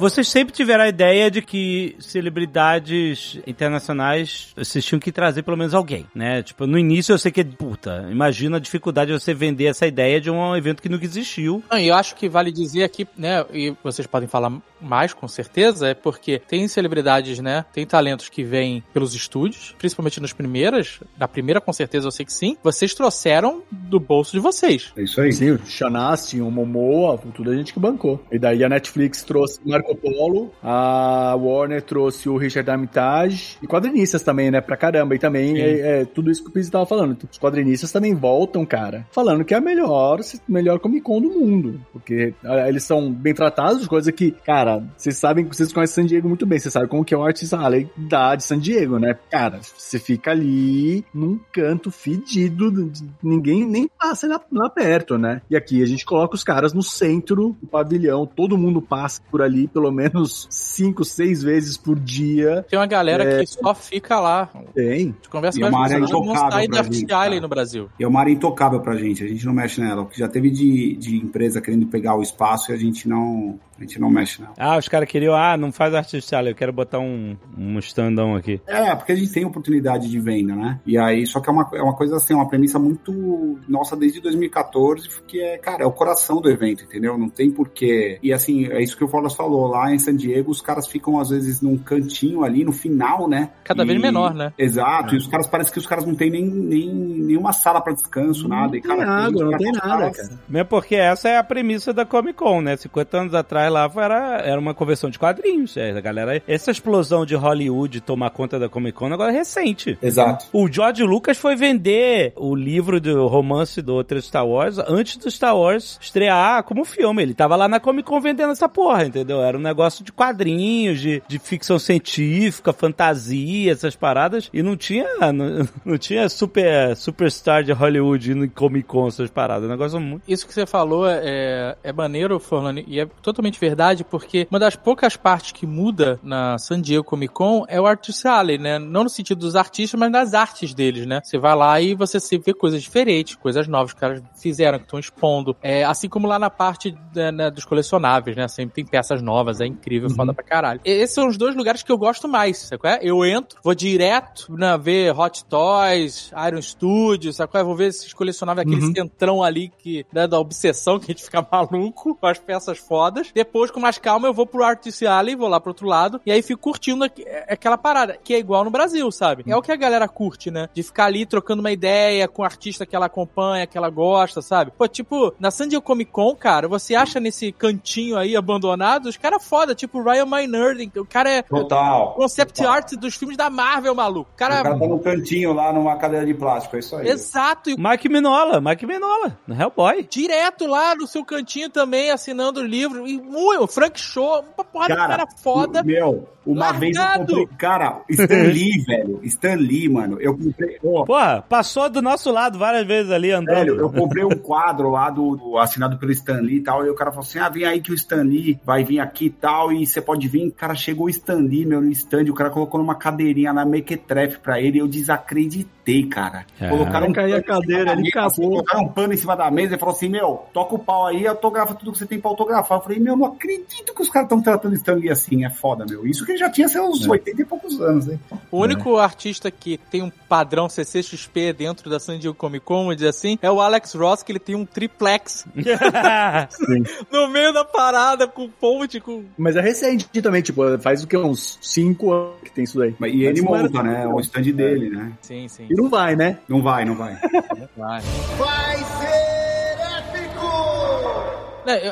Vocês sempre tiveram a ideia de que celebridades internacionais vocês tinham que trazer pelo menos alguém, né? Tipo, no início eu sei que, puta, imagina a dificuldade de você vender essa ideia de um evento que nunca existiu. Não, e eu acho que vale dizer aqui, né, e vocês podem falar mais com certeza, é porque tem celebridades, né, tem talentos que vêm pelos estúdios, principalmente nas primeiras, na primeira com certeza eu sei que sim, vocês trouxeram do bolso de vocês. É isso aí. Sim, o Shanasti, o Momoa, tudo a gente que bancou. E daí a Netflix trouxe Marco Polo, a Warner trouxe o Richard Armitage e quadrinistas também, né, pra caramba. E também é, é tudo isso que o Pizzi tava falando. Os quadrinistas também voltam, cara, falando que é a melhor, melhor Comic Con do mundo. Porque ah, eles são bem tratados, coisa que, cara, vocês sabem, vocês conhecem San Diego muito bem, vocês sabem como que é o artista Alley da de San Diego, né? Cara, você fica ali num canto fedido, ninguém nem passa lá, lá perto, né? E aqui a gente coloca os caras no centro do pavilhão, todo mundo passa por ali pelo menos cinco, seis vezes por dia. Tem uma galera É. que só fica lá. Tem. A gente conversa com é uma área intocável pra gente. Island no Brasil. E é uma área intocável pra gente, a gente não mexe nela. O que já teve de, de empresa querendo pegar o espaço e a gente não, a gente não mexe nela. Ah, os caras queriam, ah, não faz artificial, eu quero botar um, um standão aqui. É, porque a gente tem oportunidade de venda, né? E aí, só que é uma, é uma coisa assim, uma premissa muito nossa desde 2014, que é, cara, é o coração do evento, entendeu? Não tem porquê. E assim, é isso que o Wallace falou, lá em San Diego, os caras ficam às vezes num cantinho ali, no final, né? Cada E- vez menor, né? Exato, e os caras parece que os caras não tem nem, nem nenhuma sala pra descanso, nada. E, tem cara, água, gente não tem nada, cara. Mesmo porque essa é a premissa da Comic Con, né? 50 anos atrás lá era, era uma conversão de quadrinhos. É, a galera, essa explosão de Hollywood tomar conta da Comic Con agora é recente. Exato. O George Lucas foi vender o livro do romance do outro Star Wars antes do Star Wars estrear como filme. Ele tava lá na Comic Con vendendo essa porra, entendeu? Era um negócio de quadrinhos, de, de ficção científica, fantasia, essas paradas. E não tinha, não, não tinha super, superstar de Hollywood indo em Comic Con, essas paradas. Um negócio muito. Isso que você falou é, é maneiro, Forlani, e é totalmente verdade, porque uma das poucas partes que muda na San Diego Comic Con é o Artist Alley, né? Não no sentido dos artistas, mas das artes deles, né? Você vai lá e você sempre vê coisas diferentes, coisas novas que os caras fizeram, que estão expondo. É, assim como lá na parte né, né, dos colecionáveis, né? Sempre tem peças novas, é incrível, foda pra caralho. E esses são os dois lugares que eu gosto mais, sabe qual é? Eu entro, vou direto né, ver Hot Toys, Iron Studios, sabe qual é? Vou ver esses colecionáveis, aquele centrão ali que, né, da obsessão, que a gente fica maluco com as peças fodas. Depois, com mais calma, eu vou pro Artist Alley, vou lá pro outro lado, e aí fico curtindo é- aquela parada, que é igual no Brasil, sabe? É o que a galera curte, né? De ficar ali trocando uma ideia com o artista que ela acompanha, que ela gosta, sabe? Pô, tipo, na San Diego Comic Con, cara, você acha nesse cantinho aí abandonado, os caras foda, tipo o Ryan Meinerd, o cara é Total. concept Total. art dos filmes da Marvel, maluco. O O cara cara, tá no cantinho lá numa cadeira de plástico, é isso aí. exato, e Mike Minola, Mike Minola, no Hellboy. direto lá no seu cantinho também, assinando o livro. E muito, o Frank Show, uma porrada de cara foda. Meu, uma Largado. vez eu comprei. Cara, Stan Lee, velho. Stan Lee, mano. Eu comprei. Ó, Porra, passou do nosso lado várias vezes ali andando. Velho, eu comprei um quadro lá do, do- assinado pelo Stan Lee e tal, e o cara falou assim: ah, vem aí que o Stan Lee vai vir aqui e tal, e você pode vir. Cara, chegou o Stan Lee, meu, no stand, o cara colocou numa cadeirinha lá, mequetrefe pra ele, e eu desacreditei, cara. É. Colocaram um a cadeira, ele mesa, acabou. Colocaram um pano em cima da mesa e falou assim: meu, toca o pau aí, autografa tudo que você tem pra autografar. Eu falei, meu, não acredito que os caras estão tratando Stan Lee assim, é foda, meu. Isso que ele já tinha seus 80 e poucos anos, né? O único artista que tem um padrão CCXP dentro da San Diego Comic Con, vamos dizer assim, é o Alex Ross, que ele tem um triplex no meio da parada, com ponte, com... Mas é recente também, tipo, faz o que? Uns 5 anos que tem isso daí. Mas- E ele Mas não monta, né? O stand dele, né? Sim, sim. E não vai, né? Não vai, não vai. Vai. né,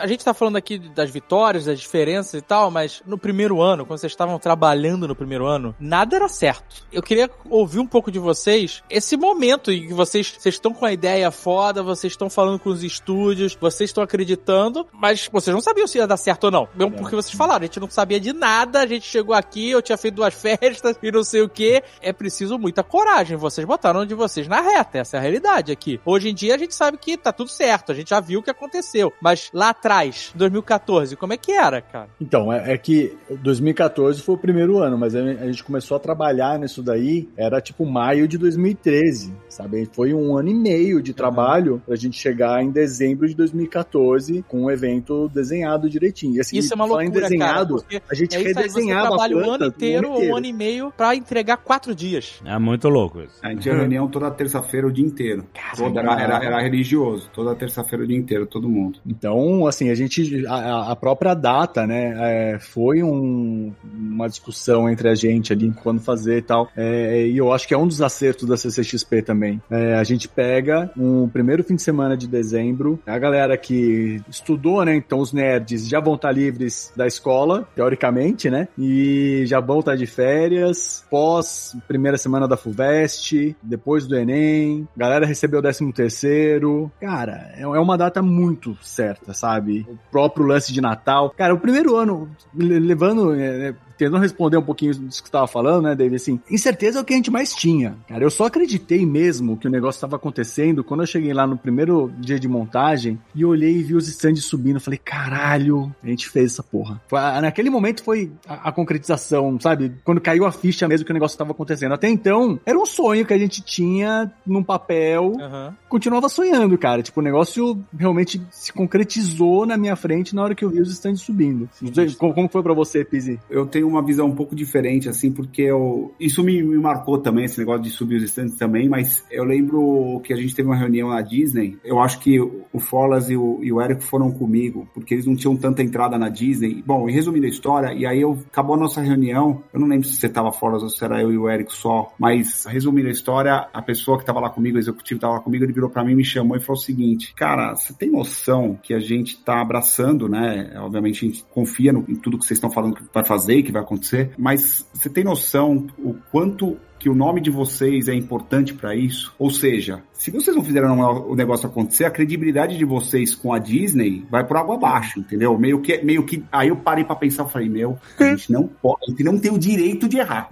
a gente tá falando aqui das vitórias, das diferenças e tal, mas no primeiro ano, quando vocês estavam trabalhando no primeiro ano, nada era certo. Eu queria ouvir um pouco de vocês, esse momento em que vocês vocês estão com a ideia foda, vocês estão falando com os estúdios, vocês estão acreditando, mas vocês não sabiam se ia dar certo ou não. Mesmo porque vocês falaram, a gente não sabia de nada, a gente chegou aqui, eu tinha feito duas festas e não sei o que. É preciso muita coragem. Vocês botaram de vocês na reta, essa é a realidade aqui. Hoje em dia a gente sabe que tá tudo certo, a gente já viu o que aconteceu. Mas lá atrás, 2014, como é que era, cara? Então, é, é que 2014 foi o primeiro ano, mas a a gente começou a trabalhar nisso daí, era tipo maio de 2013, sabe? Foi um ano e meio de trabalho pra gente chegar em dezembro de 2014 com um evento desenhado direitinho. E assim, Isso é uma loucura, desenhado, cara, a gente é isso aí, você redesenhava trabalha a o planta ano inteiro o ou um ano e meio pra entregar quatro dias. É muito louco isso. A gente tinha reunião toda terça-feira o dia inteiro. Toda, era, era, era religioso, toda terça-feira o dia inteiro, todo mundo. Então, assim, a gente, a, a própria data, né, é, foi um- uma discussão entre a gente ali, quando fazer e tal, É, e eu acho que é um dos acertos da CCXP também. É, a gente pega um primeiro fim de semana de dezembro, a galera que estudou, né, então os nerds já vão estar livres da escola, teoricamente, né, e já vão estar de férias, pós primeira semana da FUVEST, depois do Enem, galera recebeu o 13 terceiro, cara, é é uma data muito certa, sabe? O próprio lance de Natal. Cara, o primeiro ano, le- levando, é, tentando responder um pouquinho disso que você tava falando, né, David? Assim, incerteza é o que a gente mais tinha. Cara, eu só acreditei mesmo que o negócio estava acontecendo quando eu cheguei lá no primeiro dia de montagem e olhei e vi os stands subindo. Falei, caralho, a gente fez essa porra. Foi- naquele momento foi a, a concretização, sabe? Quando caiu a ficha mesmo que o negócio estava acontecendo. Até então, era um sonho que a gente tinha num papel Aham. continuava sonhando, cara. Tipo, o negócio realmente se concretizou na minha frente na hora que eu vi os stands subindo. Não sei, como, como foi pra você, Pizzi? Eu tenho uma visão um pouco diferente, assim, porque eu, isso me, me marcou também, esse negócio de subir os stands também, mas eu lembro que a gente teve uma reunião na Disney, eu acho que o Forlas e o, e o Érico foram comigo, porque eles não tinham tanta entrada na Disney. Bom, e resumindo a história, e aí eu, acabou a nossa reunião, eu não lembro se você tava Forlas ou se era eu e o Érico só, mas resumindo a história, a pessoa que tava lá comigo, o executivo tava lá comigo, ele virou pra mim, me chamou e falou o seguinte, cara, você tem noção que a gente tá abraçando, né? Obviamente a gente confia no, em tudo que vocês estão falando que vai fazer e que vai acontecer, mas você tem noção o quanto que o nome de vocês é importante para isso? Ou seja, se vocês não fizeram o negócio acontecer, a credibilidade de vocês com a Disney vai por água abaixo, entendeu? Meio que, meio que. Aí eu parei para pensar, falei, meu, a gente não pode, a gente não tem o direito de errar.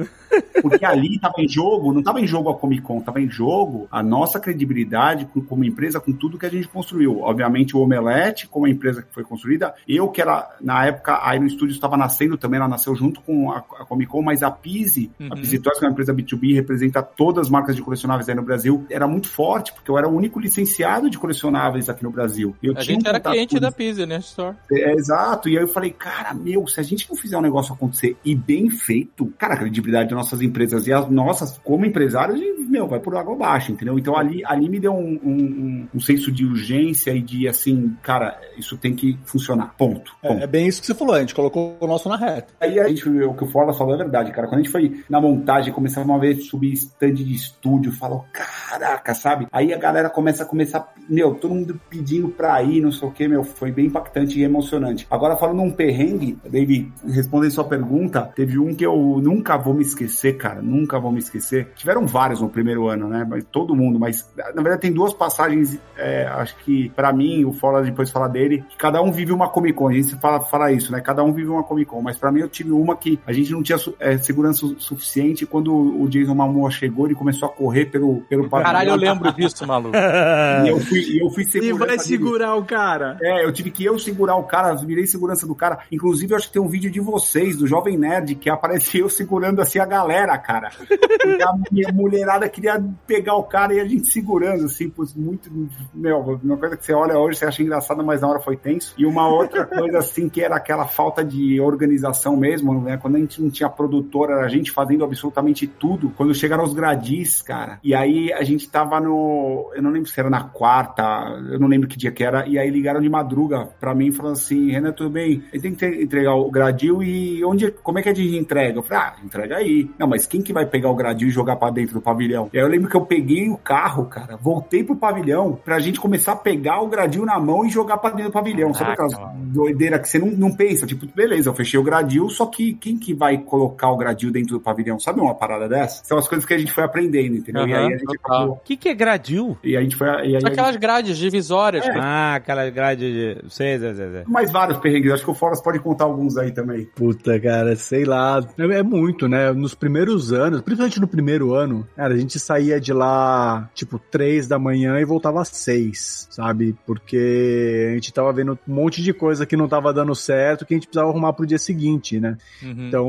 Porque ali tava em jogo, não tava em jogo a Comic Con, tava em jogo a nossa credibilidade com- como empresa, com tudo que a gente construiu. Obviamente, o Omelete, como a empresa que foi construída, eu que era, na época, aí no estúdio estava nascendo também, ela nasceu junto com a, a Comic Con, mas a Pise, a Uhum. Pise Toys, que é uma empresa B2B, representa todas as marcas de colecionáveis aí no Brasil, era muito forte, porque eu era o único licenciado de colecionáveis aqui no Brasil. Eu A tinha gente um era cliente com da Pizza, né, Store? é, exato. E aí eu falei, cara, meu, se a gente não fizer um negócio acontecer e bem feito, cara, a credibilidade das nossas empresas e as nossas como empresários, meu, vai por água abaixo, entendeu? Então ali, ali me deu um, um, um- senso de urgência e de assim, cara, isso tem que funcionar. Ponto. ponto. É, é bem isso que você falou, a gente colocou o nosso na reta. Aí a gente, o que o Forlas falou é verdade, cara. Quando a gente foi na montagem, começava uma vez a subir stand de estúdio, falou, caraca, sabe? Aí a galera começa a começar, meu, todo mundo pedindo pra ir, não sei o que, meu, foi bem impactante e emocionante. Agora, falando um perrengue, David, respondendo sua pergunta, teve um que eu nunca vou me esquecer, cara, nunca vou me esquecer. Tiveram vários no primeiro ano, né? Mas todo mundo, mas na verdade tem duas passagens, é, acho que pra mim, o Forlas depois fala dele, que cada um vive uma Comic Con, a gente fala, fala isso, né? Cada um vive uma Comic Con, mas pra mim eu tive uma que a gente não tinha é, segurança su- suficiente quando o Jason Momoa chegou, ele começou a correr pelo, pelo Caralho, eu pavilhão. lembro disso, maluco. E eu fui, e eu fui E vai segurar o cara. É, eu tive que eu segurar o cara, virei segurança do cara. Inclusive, eu acho que tem um vídeo de vocês, do Jovem Nerd, que aparece eu segurando assim a galera, cara. Porque a minha mulherada queria pegar o cara e a gente segurando, assim, putz, muito. Meu, uma coisa que você olha hoje, você acha engraçada, mas na hora foi tenso. E uma outra coisa, assim, que era aquela falta de organização mesmo, né? Quando a gente não tinha produtora, era a gente fazendo absolutamente tudo. Quando chegaram os gradis, cara. E aí a gente tava no. Eu não lembro se era na quarta, eu não lembro que dia que era. E aí ligaram de madruga pra mim falando assim: Renan, tudo bem? Ele tem que entregar o gradil e onde, como é que a gente entrega? Eu falei: ah, entrega aí. Não, mas quem que vai pegar o gradil e jogar pra dentro do pavilhão? E aí eu lembro que eu peguei o carro, cara, voltei pro pavilhão pra gente começar a pegar o gradil na mão e jogar pra dentro do pavilhão. Sabe aquelas doideiras que você não, não pensa? Tipo, beleza, eu fechei o gradil, só que quem que vai colocar o gradil dentro do pavilhão? Sabe uma parada dessa? São as coisas que a gente foi aprendendo, entendeu? e aí a gente total. acabou. O que, que é gradil? E a gente foi. E aí a gente Aquelas grades divisórias. É. Ah, aquela grade de. Sei, sei, sei. sei. mais vários perrengues. Acho que o Foras pode contar alguns aí também. Puta, cara, sei lá. É, é muito, né? Nos primeiros anos, principalmente no primeiro ano, cara, a gente saía de lá, tipo, três da manhã e voltava às seis, sabe? Porque a gente tava vendo um monte de coisa que não tava dando certo, que a gente precisava arrumar pro dia seguinte, né? Uhum. Então,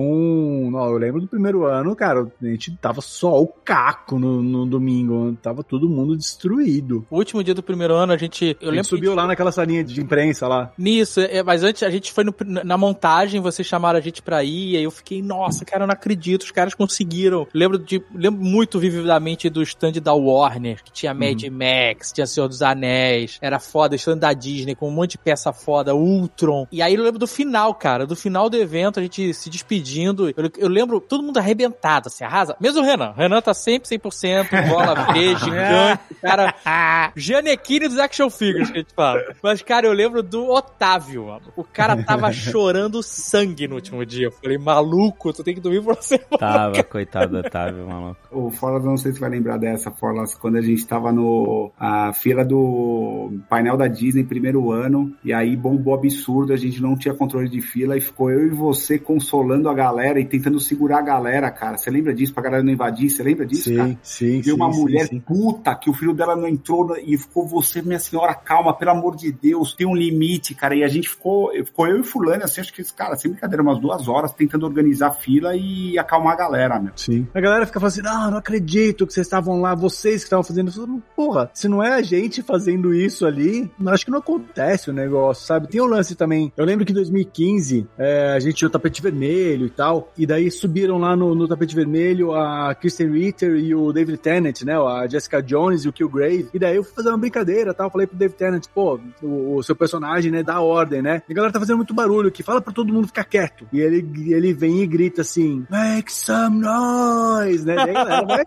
não, eu lembro do primeiro ano, cara, a gente tava só o caco no, no domingo, tava todo mundo destruído. O último dia do primeiro ano, a gente. Eu a lembro gente subiu que- lá naquela salinha de imprensa lá. Nisso, é, mas antes a gente foi no- na montagem, vocês chamaram a gente pra ir, e aí eu fiquei, nossa, cara, eu não acredito, os caras conseguiram. Lembro de, lembro muito vividamente do stand da Warner, que tinha Mad Max, tinha Senhor dos Anéis, era foda, stand da Disney, com um monte de peça foda, Ultron. E aí eu lembro do final, cara, do final do evento, a gente se despedindo, eu, eu lembro todo mundo arrebentado, assim, arrasa. Mesmo o Renan, o Renan tá sempre 100%, bola V, gigante, cara, Janequine dos action figures que a gente fala. Mas, cara, eu lembro do Otávio, mano. O cara tava chorando sangue no último dia. Eu falei, maluco, tu tem que dormir por você. Tava, coitado do Otávio, maluco. O Forlas, não sei se vai lembrar dessa, Forlas, quando a gente tava no a fila do painel da Disney, primeiro ano, e aí bombou absurdo, a gente não tinha controle de fila, e ficou eu e você consolando a galera e tentando segurar a galera, cara. Você lembra disso, pra galera não invadir? Você lembra disso, cara? sim, Viu uma sim, mulher sim. puta que o filho dela não entrou e ficou você, minha senhora, calma, pelo amor de Deus, tem um limite, cara. E a gente ficou, ficou eu e fulano, assim, acho que, cara, sem brincadeira, umas duas horas tentando organizar a fila e acalmar a galera, meu. Sim. A galera fica falando assim, ah, não acredito que vocês estavam lá, vocês que estavam fazendo isso. Porra, se não é a gente fazendo isso ali, acho que não acontece o negócio, sabe? Tem o lance também. Eu lembro que em 2015 é, a gente tinha o tapete vermelho e tal, e daí subiram lá no, no tapete vermelho a Kristen Ritter e o David Tennant, né? A Jessica Jones e o Killgrave. E daí eu fui fazer uma brincadeira tal. Falei pro David Tennant, pô, o, o seu personagem, né, dá ordem, né? E a galera tá fazendo muito barulho aqui, fala pra todo mundo ficar quieto. E ele, ele vem e grita assim, make some noise, né? Daí a galera vai...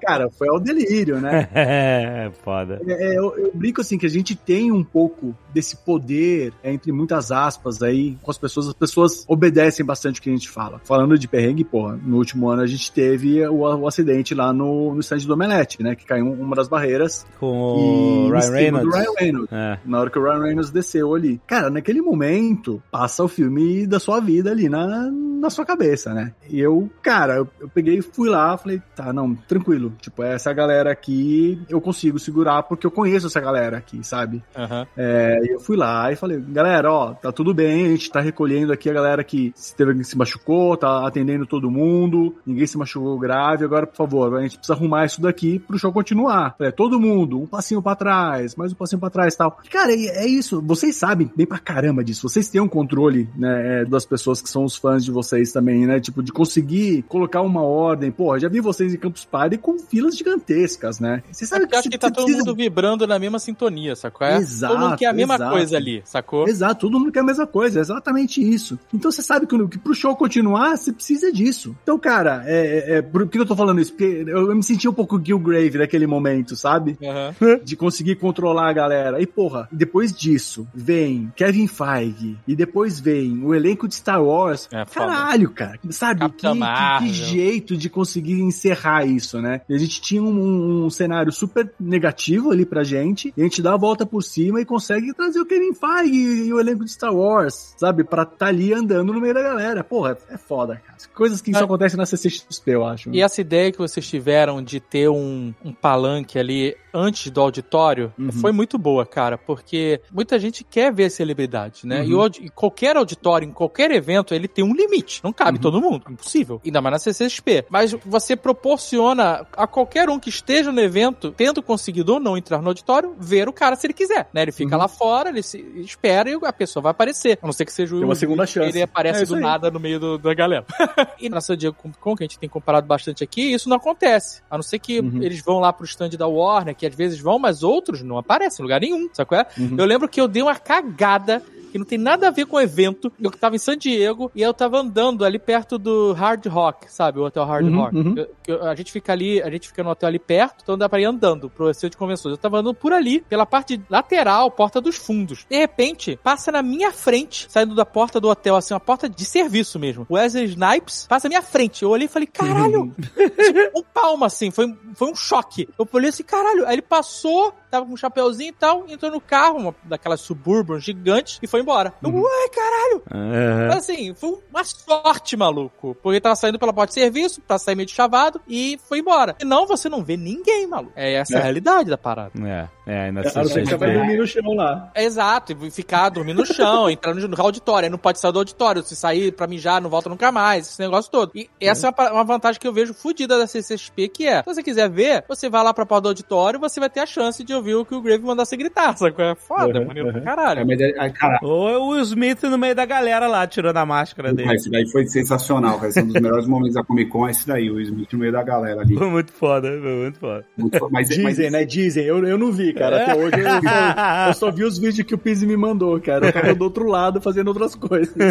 Cara, foi ao delírio, né? É, foda. É, eu, eu brinco assim que a gente tem um pouco desse poder, é, entre muitas aspas aí, com as pessoas. As pessoas obedecem bastante o que a gente fala. Falando de perrengue, porra, no último ano a gente teve o, o acidente lá no, no stand do Omelete, né? Que caiu uma das barreiras. Com o Ryan cima Reynolds. Do Ryan Reynolds. É. Na hora que o Ryan Reynolds desceu ali. Cara, naquele momento, passa o filme da sua vida ali na, na sua cabeça, né? E eu, cara, eu, eu peguei e fui lá, falei, tá, não, tranquilo. Tipo, essa galera aqui eu consigo segurar porque eu conheço essa galera aqui, sabe? Aham. É, e eu fui lá e falei, galera, ó, tá tudo bem, a gente tá recolhendo aqui a galera que se, teve, se machucou, tá atendendo todo mundo, ninguém se machucou grave, agora, por favor, a gente precisa arrumar isso daqui pro show continuar. Falei, todo mundo, um passinho pra trás, mais um passinho pra trás e tal. Cara, é, é isso, vocês sabem bem pra caramba disso, vocês têm um controle, né, é, das pessoas que são os fãs de vocês também, né, tipo, de conseguir colocar uma ordem, porra, já vi vocês em Campus Party com filas gigantescas, né? Vocês sabem Eu acho que tá você todo precisa- mundo vibrando na mesma sintonia, sacou? É? Exato, Todo mundo quer a mesma exato. coisa ali, sacou? Exato, todo mundo quer a mesma coisa, é exatamente isso. Então você sabe que, que pro show continuar, você precisa disso. Então, cara, é, é, é, por que eu tô falando isso? Porque eu, me senti um pouco Gilgrave naquele momento, sabe? Aham. De conseguir controlar a galera. E, porra, depois disso, vem Kevin Feige, e depois vem o elenco de Star Wars. É. Caralho, cara. Sabe? Que, que, que jeito de conseguir encerrar isso, né? E a gente tinha um, um cenário super negativo ali pra gente, e a gente dá a volta por cima e consegue trazer o Kevin Feige e o elenco de Star Wars, sabe? Pra tá ali andando no meio da galera. Porra, é foda, cara. Coisas que só acontecem na CCXP, eu acho. E essa ideia que vocês tiveram de ter um, um palanque ali antes do auditório foi muito boa, cara, porque muita gente quer ver celebridade, né? E, o audi- e qualquer auditório, em qualquer evento, ele tem um limite. Não cabe todo mundo, impossível. Ainda mais na CCXP. Mas você proporciona a qualquer um que esteja no evento, tendo conseguido ou não entrar no auditório, ver o cara se ele quiser, né? Ele fica lá fora, ele se espera e a pessoa vai aparecer. A não ser que seja o Tem uma segunda chance. ele aparece É do aí. nada no meio do- da galera. e na San Diego Comic Con, que a gente tem comparado bastante aqui, isso não acontece. A não ser que Uhum. eles vão lá pro stand da Warner, que às vezes vão, mas outros não aparecem em lugar nenhum, qual é? Uhum. Eu lembro que eu dei uma cagada que não tem nada a ver com o evento. Eu tava em San Diego e eu tava andando ali perto do Hard Rock, sabe? O hotel Hard Uhum, Rock. uhum. Eu- a gente fica ali, a gente fica no hotel ali perto, então dá pra ir andando pro centro de convenções. Eu tava andando por ali, pela parte lateral, porta dos fundos. De repente, passa na minha frente, saindo da porta do hotel, assim, uma porta de serviço mesmo. Wesley Snipes passa na minha frente. Eu olhei e falei, caralho! um palmo, assim, foi, foi um choque. Eu olhei assim, caralho. Aí ele passou, tava com um chapeuzinho e tal, entrou no carro, uma daquelas Suburban gigantes, e foi embora. Eu, ué, caralho! Aham. Assim, foi uma sorte, maluco. Porque tava saindo pela porta de serviço, pra sair meio de chavado, e foi embora. E não, você não vê ninguém, maluco. É essa a realidade da parada. É, é, ainda A não ser que você vai dormir no chão lá. É exato, e ficar dormindo no chão, entrar no, no auditório, aí não pode sair do auditório, se sair pra mijar, não volta nunca mais, esse negócio todo. E essa é uma, uma vantagem que eu vejo fodida da CCXP, que é, se você quiser ver, você vai lá pra porta do auditório, você vai ter a chance de ouvir o que o Grave mandasse gritar, sabe? É foda, Uhum, maneiro uhum. caralho. É, mas, é, cara, Ou é o Will Smith no meio da galera lá, tirando a máscara Cara, dele. esse daí foi sensacional, cara. Esse é um dos melhores momentos da Comic Con, é esse daí, o Smith no meio da galera ali. Foi muito foda, foi muito foda. Muito fo- mas, mas- Dizem, né? Dizem. Eu, eu não vi, cara. Até hoje eu só, eu só vi os vídeos que o Pizzi me mandou, cara. Eu tava do outro lado fazendo outras coisas.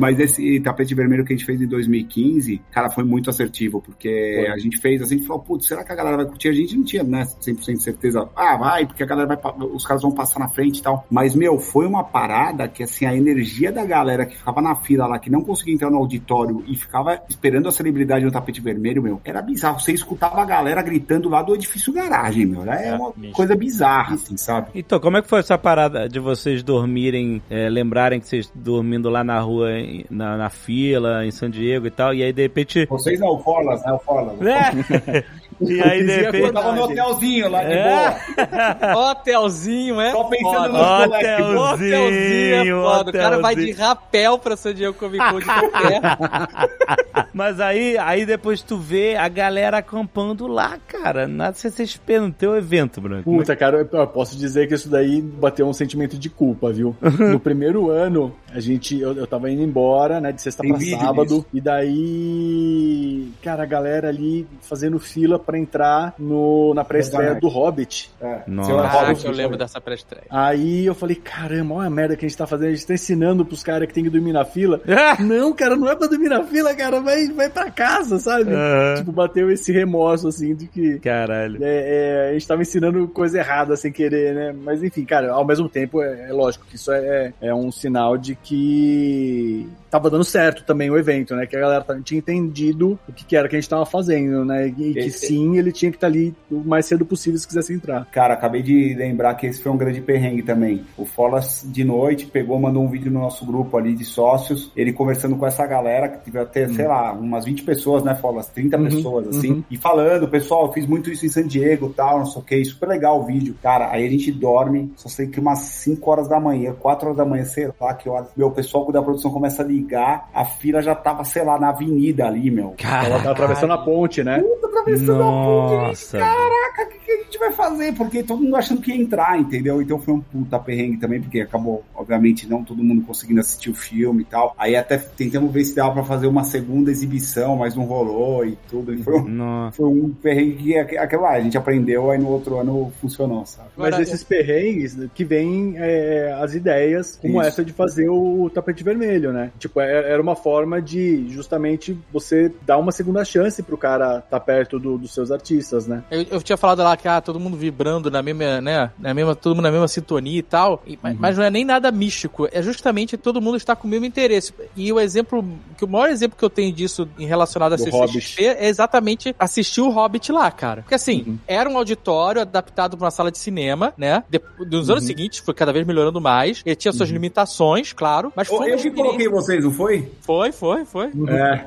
Mas esse tapete vermelho que a gente fez em 2015, cara, foi muito assertivo, porque a gente fez assim, falou, putz, será que a galera vai curtir? A gente não tinha, né, 100% de certeza. Ah, vai, porque a galera vai, os caras vão passar na frente e tal. Mas, meu, foi uma parada que, assim, a energia da galera que ficava na fila lá, que não conseguia entrar no auditório e ficava esperando a celebridade no tapete vermelho, meu, era bizarro. Você escutava a galera gritando lá do edifício garagem, meu. É uma coisa bizarra, assim, sabe? Então, como é que foi essa parada de vocês dormirem, é, lembrarem que vocês dormindo lá na rua, em- na, na fila, em San Diego e tal, e aí de repente. Vocês não, o Forlas, né? O Forlas. É. E aí de repente. Eu tava no hotelzinho lá de É. boa. Hotelzinho, é Só pensando foda. no Hotelzinho, Hotelzinho é foda. O cara vai de hotelzinho. rapel pra San Diego Comic Con de qualquer. Mas aí, aí depois tu vê a galera acampando lá, cara, na CCXP, no teu evento, Branco. Puta, cara, eu- posso dizer que isso daí bateu um sentimento de culpa, viu? No primeiro ano, a gente, eu, eu tava indo embora, né, de sexta Tem pra sábado, disso. e daí, cara, a galera ali fazendo fila pra entrar no, na pré-estreia do Hobbit. É. Nossa. Seu Caraca, Hobbit, eu lembro dessa pré-estreia. Aí eu falei, caramba, olha a merda que a gente tá fazendo, a gente tá ensinando pros caras que tem que dormir na fila. Não, cara, não é pra dormir na fila, cara, vai, vai pra casa, sabe? Tipo, bateu esse remorso, assim, de que Caralho. é, é, a gente tava ensinando coisa errada sem querer, né? Mas enfim, cara, ao mesmo tempo, é, é lógico que isso é, é um sinal de que tava dando certo também o evento, né? Que a galera tá- tinha entendido o que, que era que a gente tava fazendo, né? E que Esse- sim, ele tinha que estar ali o mais cedo possível se quisesse entrar. Cara, acabei de lembrar que esse foi um grande perrengue também. O Folas, de noite, pegou, mandou um vídeo no nosso grupo ali de sócios, ele conversando com essa galera, que teve até, sei lá, umas 20 pessoas, né, Folas? 30 Uhum, pessoas, assim, uhum. e falando, pessoal, eu fiz muito isso em San Diego tal, não sei o que, super legal o vídeo. Cara, aí a gente dorme, só sei que umas 5 horas da manhã, 4 horas da manhã, sei lá que hora. Meu, o pessoal da produção começa a ligar, a fila já tava, sei lá, na avenida ali, meu. Ela tá atravessando a ponte, né? Atravessando a ponte, Nossa. caraca, o que, que gente vai fazer? Porque todo mundo achando que ia entrar, entendeu? Então foi um puta perrengue também, porque acabou, obviamente, não todo mundo conseguindo assistir o filme e tal. Aí até tentamos ver se dava pra fazer uma segunda exibição, mas não rolou e tudo. E foi, um, foi um perrengue que aqu- aquela lá, a gente aprendeu, aí no outro ano funcionou, sabe? Mas Agora, esses perrengues que vêm é, as ideias, como Isso. essa de fazer o tapete vermelho, né? Tipo, é- era uma forma de justamente você dar uma segunda chance pro cara estar perto do- dos seus artistas, né? Eu, eu tinha falado lá que ah, todo mundo vibrando na mesma, né? Na mesma, todo mundo na mesma sintonia e tal. E- mas, mas não é nem nada místico, é justamente todo mundo está com o mesmo interesse. E o exemplo, que o maior exemplo que eu tenho disso em relacionado a CCXP é exatamente assistir o Hobbit lá, cara. Porque assim, Uhum. era um auditório adaptado para uma sala de cinema, né? De, nos anos Uhum. seguintes foi cada vez melhorando mais. Ele tinha suas limitações, claro, mas foi Eu que coloquei vocês, não foi? Foi, foi, foi. É.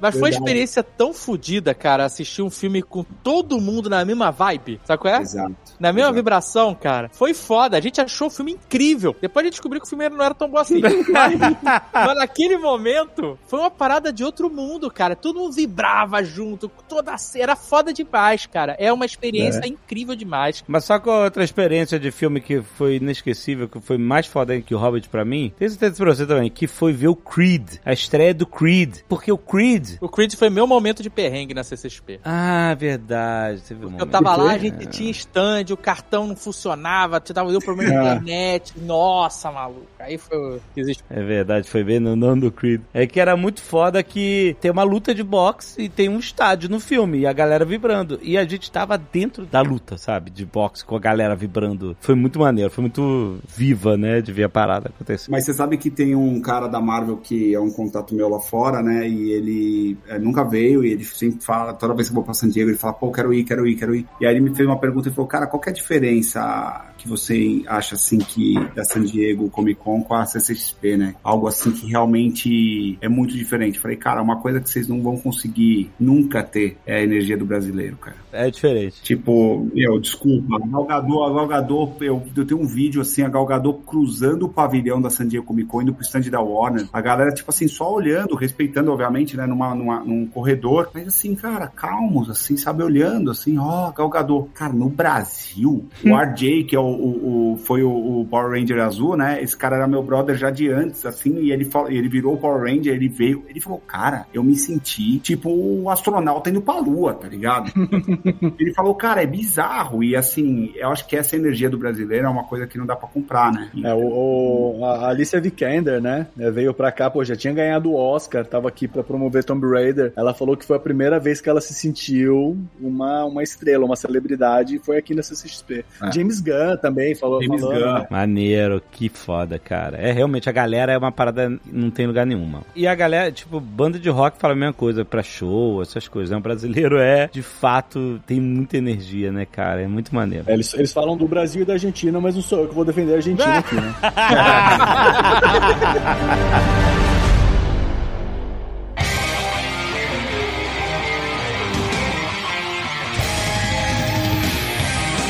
Mas foi uma experiência tão fodida, cara, assistir um filme com todo mundo na mesma vibe, sabe qual é? Exato. Na mesma vibração, cara. Foi foda. A gente achou o filme incrível. Depois a gente descobriu que o filme não era tão bom assim. mas, mas naquele momento, foi uma parada de outro mundo, cara. Todo mundo vibrava junto. Toda. Era foda demais, cara. É uma experiência incrível demais. Mas só com outra experiência de filme que foi inesquecível, que foi mais foda que o Hobbit pra mim, tenho certeza pra você também, que foi ver o Creed, a estreia do Creed. Porque o Creed... O Creed foi meu momento de perrengue na CCXP. Ah, verdade. Teve um Eu tava lá, a gente tinha stand, o cartão não funcionava, tava deu problema na Ah. internet. Nossa, maluco. Aí foi. Existe. É verdade, foi bem no nome do Creed. É que era muito foda que tem uma luta de boxe e tem um estádio no filme e a galera vibrando. E a gente tava dentro da luta, sabe? De boxe com a galera vibrando. Foi muito maneiro, foi muito viva, né? De ver a parada acontecer. Mas você sabe que tem um cara da Marvel que é um contato meu lá fora, né? E ele é, nunca veio e ele sempre fala, toda vez que eu vou pra San Diego, ele fala, pô, quero ir, quero ir, quero ir. E aí ele me fez uma pergunta e falou, cara, qual é a diferença que você acha, assim, que da San Diego Comic Con com a CCXP, né? Algo assim que realmente é muito diferente. Falei, cara, uma coisa que vocês não vão conseguir nunca ter é a energia do brasileiro, cara. É diferente. Tipo, meu, desculpa, a Galgador, a Galgador, eu, eu tenho um vídeo assim, a Galgador cruzando o pavilhão da San Diego Comic Con indo pro stand da Warner. A galera, tipo assim, só olhando, respeitando, obviamente, né, numa, numa, num corredor. Mas assim, cara, calmos, assim, sabe, olhando, assim, ó, Galgador. Cara, no Brasil, o RJ, que é o, o, o- foi o, o Power Ranger azul, né, esse cara era meu brother já de antes, assim, e ele, ele virou o Power Ranger, ele veio, ele falou, cara, eu me senti tipo um astronauta indo pra lua, tá ligado? Ele falou, cara, é bizarro. E assim, eu acho que essa energia do brasileiro é uma coisa que não dá pra comprar, né? É, o, o- a Alicia Vikander, né? é, Veio pra cá, pô, já tinha ganhado o Oscar, tava aqui pra promover Tomb Raider. Ela falou que foi a primeira vez que ela se sentiu uma, uma estrela, uma celebridade, e foi aqui na CCXP. É. James Gunn também falou. James Gunn. né? Maneiro, que foda, cara. É realmente, a galera é uma parada não tem lugar nenhum, mano. E a galera, tipo, banda de rock fala a mesma coisa pra show, essas coisas. né? O brasileiro é, de fato, tem muita energia, né, cara? É muito maneiro. É, Eles, eles falam do Brasil e da Argentina, mas não sou eu que vou defender a Argentina aqui, né?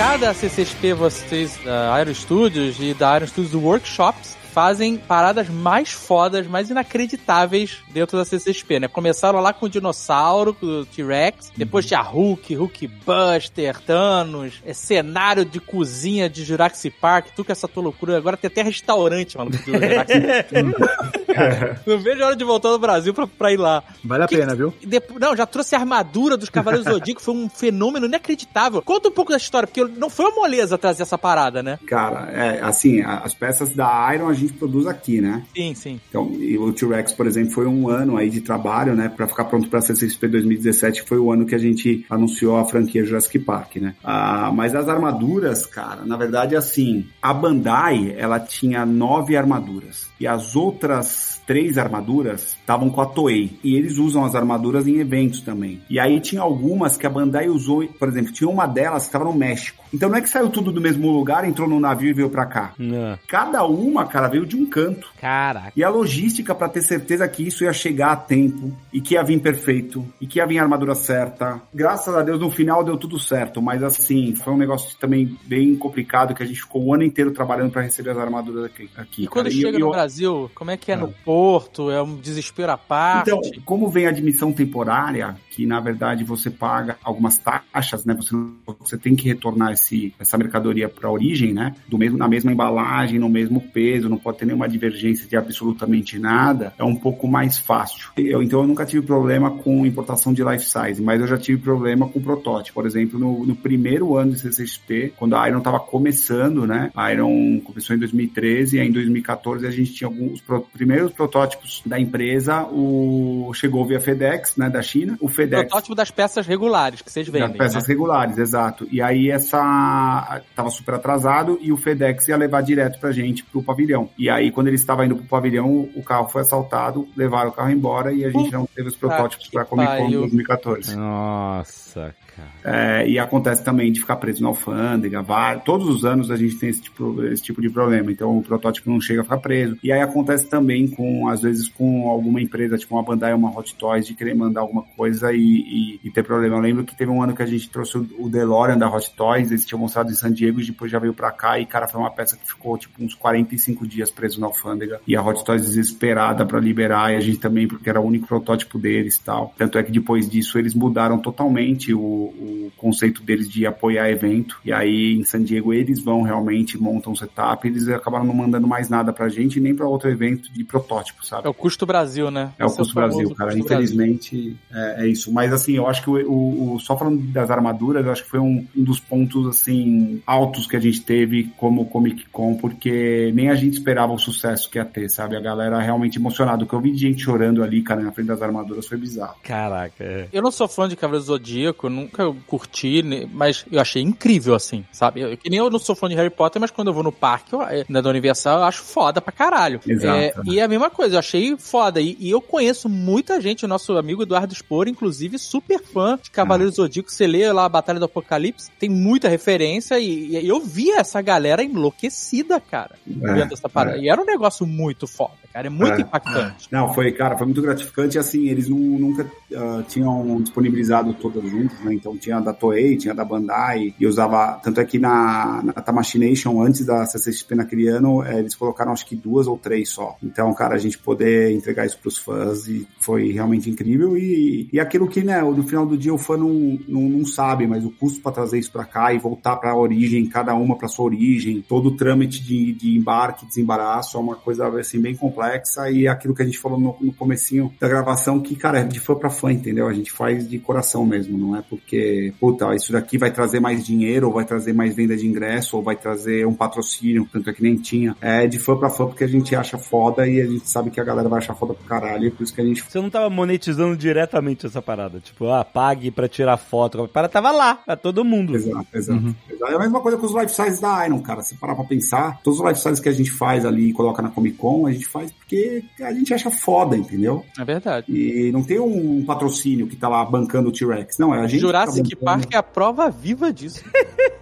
Cada CCXP, vocês da Aero Studios e da Aero Studios Workshops fazem paradas mais fodas, mais inacreditáveis dentro da CCXP, né? Começaram lá com o dinossauro, com o T-Rex, depois tinha Hulk, Hulk Buster, Thanos, é cenário de cozinha de Jurassic Park, tu com essa tua loucura, agora tem até restaurante, mano, do Jurassic Park. Não vejo a hora de voltar no Brasil pra, pra ir lá. Vale a Que- pena, viu? Depois- não, já trouxe a armadura dos Cavaleiros do Zodíaco, foi um fenômeno inacreditável. Conta um pouco da história, porque não foi uma moleza trazer essa parada, né? Cara, é assim, as peças da Iron a gente produz aqui, né? Sim, sim. Então, e o T-Rex, por exemplo, foi um ano aí de trabalho, né, Pra ficar pronto pra CCXP 2017, que foi o ano que a gente anunciou a franquia Jurassic Park, né? Ah, mas as armaduras, cara, na verdade, assim, a Bandai, ela tinha nove armaduras e as outras três armaduras estavam com a Toei. E eles usam as armaduras em eventos também. E aí tinha algumas que a Bandai usou, por exemplo, tinha uma delas que estava no México. Então não é que saiu tudo do mesmo lugar, entrou no navio e veio pra cá. Não. Cada uma, cara, veio de um canto. Caraca. E a logística para ter certeza que isso ia chegar a tempo e que ia vir perfeito e que ia vir a armadura certa. Graças a Deus no final deu tudo certo, mas assim, foi um negócio também bem complicado que a gente ficou o ano inteiro trabalhando para receber as armaduras aqui. aqui E quando cara. chega eu- no eu- Brasil, como é que é no porto? É um desespero à parte? Então, como vem a admissão temporária, que na verdade você paga algumas taxas, né? Você, você tem que retornar esse, essa mercadoria para a origem, né? Do mesmo, na mesma embalagem, no mesmo peso, não pode ter nenhuma divergência de absolutamente nada. É um pouco mais fácil. Eu, então eu nunca tive problema com importação de life size, mas eu já tive problema com protótipo. Por exemplo, no, no primeiro ano de CCXP, quando a Iron estava começando, né? A Iron começou em 2013 e aí em 2014 a gente tinha alguns pro- primeiros protótipos da empresa. O chegou via FedEx, né, da China. O FedEx Protótipo das peças regulares que vocês das vendem. peças né? regulares, exato. E aí essa tava, super atrasado e o FedEx ia levar direto pra gente pro pavilhão. E aí, quando ele estava indo pro pavilhão, o carro foi assaltado, levaram o carro embora e a gente não teve os protótipos pra Comic Con pariu. 2014. Nossa, cara. É, e acontece também de ficar preso na alfândega. Todos os anos a gente tem esse tipo, esse tipo de problema. Então o protótipo não chega a ficar preso. E aí acontece também com, às vezes, com alguma empresa, tipo uma Bandai uma Hot Toys, de querer mandar alguma coisa e, e- e ter problema. Eu lembro que teve um ano que a gente trouxe o, o DeLorean da Hot Toys, eles tinham mostrado em San Diego e depois já veio pra cá. E, cara, foi uma peça que ficou tipo uns 45 dias preso na alfândega. E a Hot Toys desesperada pra liberar, e a gente também, porque era o único protótipo deles e tal. Tanto é que depois disso eles mudaram totalmente o, o conceito deles de apoiar evento. E aí em San Diego eles vão realmente, montam um setup, eles acabaram não mandando mais nada pra gente, nem pra outro evento de protótipo, sabe? É o custo Brasil, né? É o Esse custo Brasil, cara. custo Infelizmente é, é isso. Mas assim, eu acho que o, o- o- só falando das armaduras, eu acho que foi um, um dos pontos assim altos que a gente teve como Comic Con, porque nem a gente esperava o sucesso que ia ter, sabe? A galera realmente emocionada. O que eu vi de gente chorando ali, cara, na frente das armaduras foi bizarro. Caraca. é. Eu não sou fã de Cavaleiro do Zodíaco, nunca curti, né, mas eu achei incrível, assim, sabe? Eu, que nem eu não sou fã de Harry Potter, mas quando eu vou no parque, eu, é, na da Universal, eu acho foda pra caralho. Exato, É? E é a mesma coisa, eu achei foda. E, e eu conheço muita gente, o nosso amigo Eduardo Spor, inclusive, super fã de Cavaleiro do Zodíaco. Você lê lá a Batalha do Apocalipse, tem muita referência, e, e eu vi essa galera enlouquecida, cara, vendo essa parada. E era um negócio muito foda, cara, é muito É, impactante. Não, foi, cara, foi muito gratificante. Assim, eles nu- nunca ah, tinham disponibilizado todas juntas, né? Então tinha da Toei, tinha da Bandai, e usava. Tanto é que na, na Tamashii antes da CCXP naquele ano, eh, eles colocaram acho que duas ou três só. Então, cara, a gente poder entregar isso pros fãs e foi realmente incrível. E, e aquilo que, né, no final do dia o fã não, não, não sabe, mas o custo para trazer isso para cá e voltar para a origem, cada uma para sua origem, todo o trâmite de, de embarque, desembaraço, é uma coisa assim bem complexa e é aquilo que a gente falou no, no comecinho da gravação que, cara, é de fã para fã, entendeu? A gente faz de coração mesmo, não é porque, puta, isso daqui vai trazer mais dinheiro, ou vai trazer mais venda de ingresso, ou vai trazer um patrocínio, tanto é que nem tinha. É de fã para fã porque a gente acha foda e a gente sabe que a galera vai achar foda pro caralho, e por isso que a gente Você não tava monetizando diretamente essa parada. Tipo, ah, pague pra tirar foto. A parada tava lá, pra todo mundo. Exato, exato, exato. É a mesma coisa com os life size da Iron, cara. Se parar pra pensar, todos os life size que a gente faz ali e coloca na Comic Con, a gente faz porque a gente acha foda, entendeu? É verdade. E não tem um patrocínio que tá lá bancando o T-Rex. Não, é a gente. Jurassic que tá bancando. Park é a prova viva disso.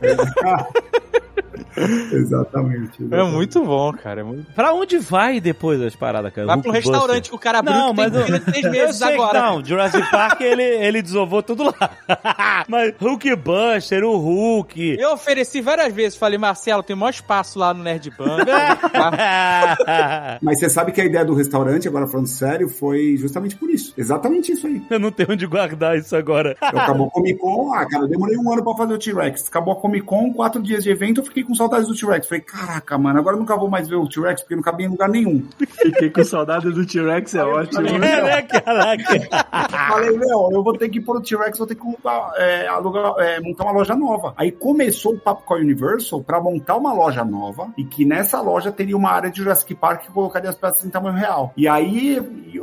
Exatamente. É exatamente. muito bom, cara. É muito... Pra onde vai depois das paradas, cara? Vai pro Hulkbuster? restaurante que o cara abriu Não, que tem mas eu- Eu meses agora. não, Jurassic Park ele, ele desovou tudo lá. Mas Hulkbuster, o Hulk. Eu ofereci várias vezes, falei, Marcelo, tem maior espaço lá no Nerd Bank. Mas você sabe que a ideia do restaurante, agora falando sério, foi justamente por isso. Exatamente isso aí. Eu não tenho onde guardar isso agora. Eu acabou a Comic Con, ah, cara, eu demorei um ano pra fazer o T-Rex. Acabou a Comic Con, quatro dias de evento, eu fiquei com saudades do T-Rex. Falei, caraca, mano, agora eu nunca vou mais ver o T-Rex porque não cabia em lugar nenhum. Fiquei com saudade do T-Rex, é ótimo. É, né, caraca? Falei, meu, eu vou ter que ir pro T-Rex, vou ter que montar, é, alugar, é, montar uma loja nova. Aí começou o papo com a Universal pra montar uma loja nova e que nessa loja teria uma área de Jurassic Park que colocaria as peças em tamanho real. E aí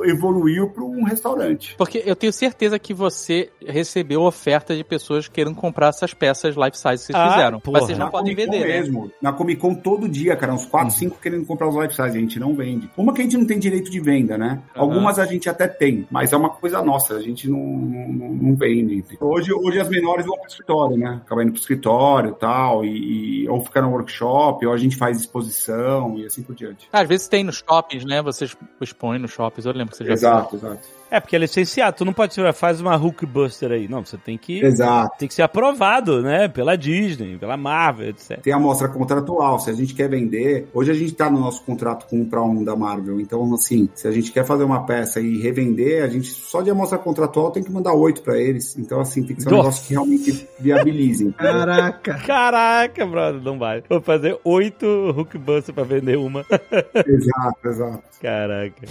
evoluiu pra um restaurante. Porque eu tenho certeza que você recebeu oferta de pessoas querendo comprar essas peças life size que vocês Ah, fizeram. porra. Mas vocês não Na podem vender, né? Mesmo. Na Comic Con todo dia, cara, uns 4, 5 querendo comprar os life size. A gente não vende. Uma que a gente não tem direito de venda, né? Aham. Algumas a gente até tem, mas é uma coisa nossa, a gente não, não, não vende. Hoje, hoje as menores vão pro escritório, né? Acaba indo pro escritório tal, e, e ou ficar no workshop, ou a gente faz exposição e assim por diante. Às vezes tem nos shoppings, né? Vocês expõem nos shoppings, eu lembro que você já Exato, exato. É, porque é licenciado. Tu não pode ser, faz uma Hulkbuster aí. Não, você tem que, Exato. tem que ser aprovado, né? Pela Disney, pela Marvel, etc. Tem a amostra contratual, se a gente quer vender, hoje a gente tá no nosso contrato com um para um da Marvel, então assim, se a gente quer fazer uma peça e revender, a gente só de amostra contratual tem que mandar oito para eles, então assim, tem que ser um Nossa. negócio que realmente viabilize. Caraca. Caraca, brother, não vai. Vou fazer oito Hulkbuster pra vender uma. exato, exato. Caraca.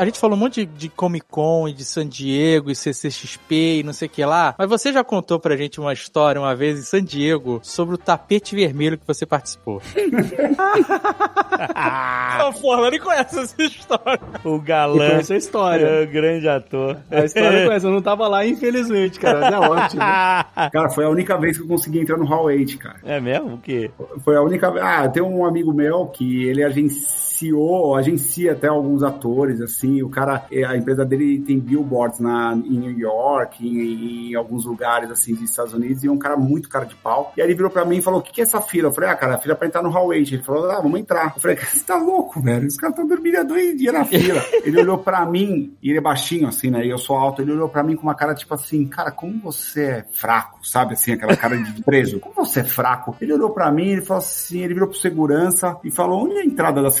A gente falou um monte de, de Comic Con e de San Diego e CCXP e não sei o que lá, mas você já contou pra gente uma história uma vez em San Diego sobre o tapete vermelho que você participou. Não, porra, eu nem conheço essa história. O galã. conheço a história. É, o grande ator. A história eu conheço, eu não tava lá, infelizmente, cara. Mas é ótimo. Cara, foi a única vez que eu consegui entrar no Hall 8, cara. É mesmo? O quê? Foi a única vez. Ah, tem um amigo meu que ele agenciou, agencia até alguns atores, assim. O cara, eh, a empresa dele tem billboards na, em New York, em, em alguns lugares, assim, dos Estados Unidos, e é um cara muito cara de pau. E aí ele virou pra mim e falou: O que, que é essa fila? Eu falei: Ah, cara, a fila é pra entrar no Hall 8. Ele falou: Ah, vamos entrar. Eu falei: você tá louco, velho? Os caras estão dormindo há dois dias na fila. ele olhou pra mim, e ele é baixinho, assim, né? E eu sou alto. Ele olhou pra mim com uma cara tipo assim: Cara, como você é fraco, sabe? Assim, aquela cara de preso. Como você é fraco? Ele olhou pra mim, ele falou assim: Ele virou pro segurança e falou: Onde é a entrada das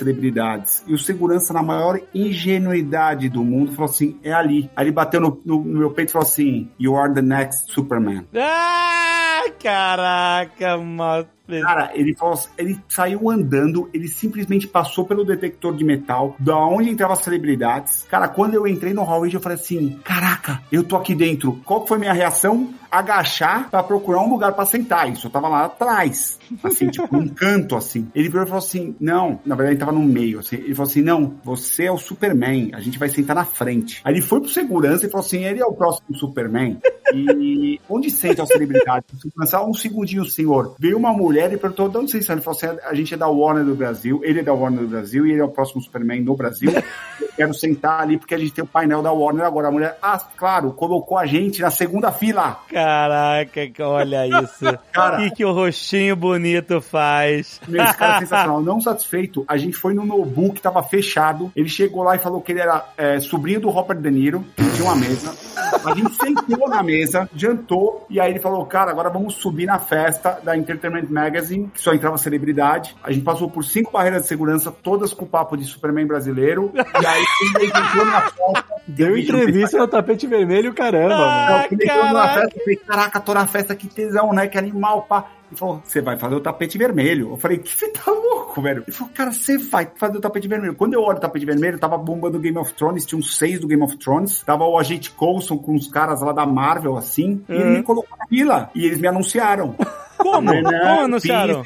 E o segurança, na maior ingenuidade do mundo, falou assim: É ali. Aí ele bateu no, no- no meu peito e falou assim: You are the next Superman. Ah, caraca, mano. Cara, ele assim, ele saiu andando, ele simplesmente passou pelo detector de metal, da onde entravam as celebridades. Cara, quando eu entrei no hall, eu falei assim: caraca, eu tô aqui dentro. Qual foi minha reação? Agachar pra procurar um lugar pra sentar. Isso eu tava lá atrás. Assim, tipo, num canto, assim. Ele virou e falou assim: não, na verdade ele tava no meio, assim. Ele falou assim: não, você é o Superman, a gente vai sentar na frente. Aí ele foi pro segurança e falou assim: ele é o próximo Superman. E onde senta a celebridade? Segurança, um segundinho, senhor. Veio uma mulher e perguntou: de onde vocês são? Ele falou assim: a gente é da Warner do Brasil, ele é da Warner do Brasil e ele é o próximo Superman no Brasil. Quero sentar ali porque a gente tem o painel da Warner agora. A mulher, ah, claro, colocou a gente na segunda fila. Caraca, olha isso. Cara. O que, o rostinho bonito faz? Meu, esse cara é sensacional. Não satisfeito, a gente foi no Nobu que tava fechado. Ele chegou lá e falou que ele era é, sobrinho do Robert De Niro. Tinha uma mesa. A gente sentou na mesa, jantou, e aí ele falou: Cara, agora vamos subir na festa da Entertainment Magazine, que só entrava celebridade. A gente passou por cinco barreiras de segurança, todas com papo de Superman brasileiro. E aí ele entrou na festa. Deu entrevista no tapete vermelho, caramba, mano. Ah, na caraca. festa, eu falei, caraca, tô na festa, que tesão, né? Que animal, pá. Ele falou, você vai fazer o tapete vermelho. Eu falei, que você tá louco, velho? Ele falou, cara, você vai fazer o tapete vermelho. Quando eu olho o tapete vermelho, tava bombando o Game of Thrones, tinha uns seis do Game of Thrones. Tava o agente Coulson com os caras lá da Marvel, assim. E ele me colocou na fila. E eles me anunciaram. Como? Como anunciaram?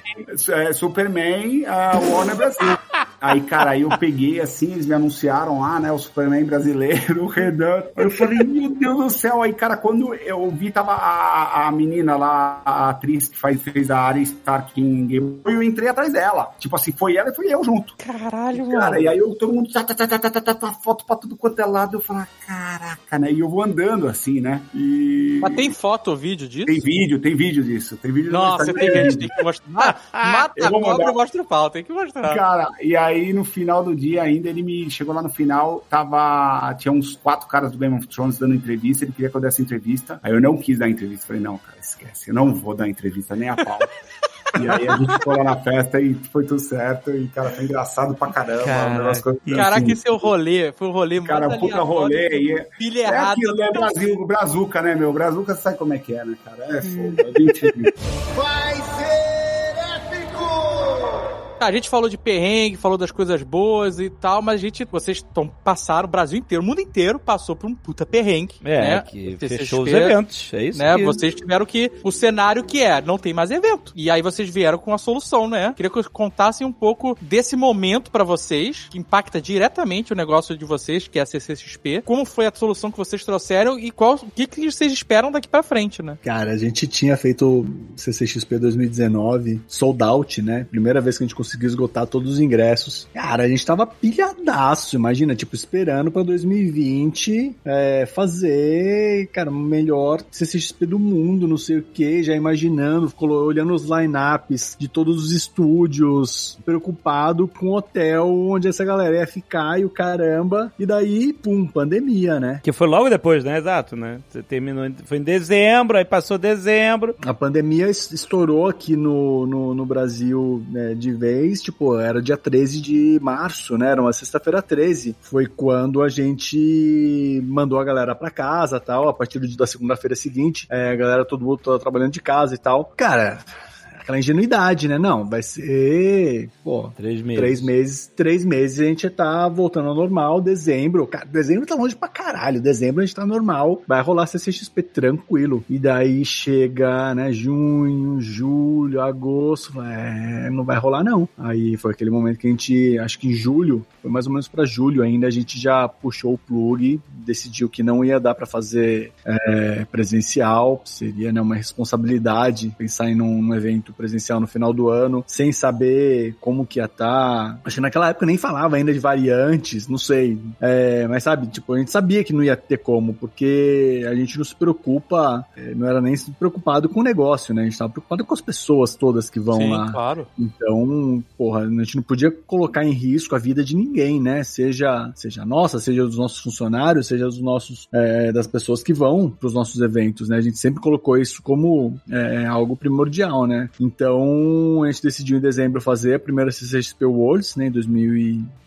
É, Superman, a Warner Brasil. Aí, cara, aí eu peguei assim, eles me anunciaram lá, né? O Superman brasileiro, o Renan. Eu falei, meu Deus do céu. Aí, cara, quando eu vi, tava a, a menina lá, a atriz que faz, fez a área Stark em Game eu entrei atrás dela. Tipo assim, foi ela e fui eu junto. Caralho, cara. E aí eu, todo mundo, tá, tá, tá, tá, tá, tá, tá, tá, foto pra tudo quanto é lado. Eu falei, ah, caraca, né? E eu vou andando assim, né? E... Mas tem foto ou vídeo disso? Tem vídeo, tem vídeo disso. Tem vídeo nossa, tem, Instagram. a gente tem que mostrar. Mata Eu a cobra mostra o pau, tem que mostrar. Cara, e aí no final do dia ainda, ele me chegou lá no final, tava. Tinha uns quatro caras do Game of Thrones dando entrevista, ele queria que eu desse entrevista. Aí eu não quis dar entrevista. Falei, não, cara, esquece, eu não vou dar entrevista nem a pau. E aí a gente ficou lá na festa e foi tudo certo. E, cara, foi engraçado pra caramba. Um que eu- Caraca, assim, esse seu rolê foi um rolê Cara, puta rolê. E é, Pilha é errada. aquilo, né? Brasil, o Brazuca, né, meu? Brazuca, você sabe como é que é, né, cara? É fogo. A gente... A gente falou de perrengue, falou das coisas boas e tal, mas a gente, vocês tão, passaram, o Brasil inteiro, o mundo inteiro passou por um puta perrengue. É, né? que fechou os eventos. É isso Né? que... Vocês tiveram que. O cenário que é, não tem mais evento. E aí vocês vieram com a solução, né? Queria que vocês contassem um pouco desse momento pra vocês, que impacta diretamente o negócio de vocês, que é a CCXP. Como foi a solução que vocês trouxeram e qual, o que, que vocês esperam daqui pra frente, né? Cara, a gente tinha feito CCXP 2019, sold out, né? Primeira vez que a gente conseguiu esgotar todos os ingressos. Cara, a gente tava pilhadaço, imagina, tipo, esperando pra 2020 é, fazer, cara, o melhor CCXP do mundo, não sei o que, já imaginando, olhando os lineups de todos os estúdios, preocupado com o hotel onde essa galera ia ficar e o caramba. E daí, pum, pandemia, né? Que foi logo depois, né? Exato, né? Você terminou, foi em dezembro, aí passou dezembro. A pandemia es- estourou aqui no, no, no Brasil né, de vez, tipo, era dia 13 de março, né? Era uma sexta-feira 13. Foi quando a gente mandou a galera pra casa tal. A partir da segunda-feira seguinte, é, a galera, todo mundo tava trabalhando de casa e tal. Cara. Aquela ingenuidade, né? Não, vai ser, pô, Três meses. três meses, três meses a gente tá voltando ao normal, dezembro, cara, dezembro tá longe pra caralho, dezembro a gente tá normal, vai rolar CCXP tranquilo. E daí chega, né, junho, julho, agosto, é, não vai rolar não. Aí foi aquele momento que a gente, acho que em julho, foi mais ou menos pra julho ainda, a gente já puxou o plug, decidiu que não ia dar pra fazer é, presencial, seria né, uma responsabilidade pensar em um, um evento presencial no final do ano, sem saber como que ia estar. Acho que naquela época nem falava ainda de variantes, não sei. É, mas sabe, tipo, a gente sabia que não ia ter como, porque a gente não se preocupa, é, não era nem se preocupado com o negócio, né? A gente tava preocupado com as pessoas todas que vão Sim, lá. claro. Então, porra, a gente não podia colocar em risco a vida de ninguém, né? Seja, seja nossa, seja dos nossos funcionários, seja dos nossos, é, das pessoas que vão para os nossos eventos, né? A gente sempre colocou isso como é, algo primordial, né? Então, a gente decidiu em dezembro fazer a primeira CCXP Worlds, né? Em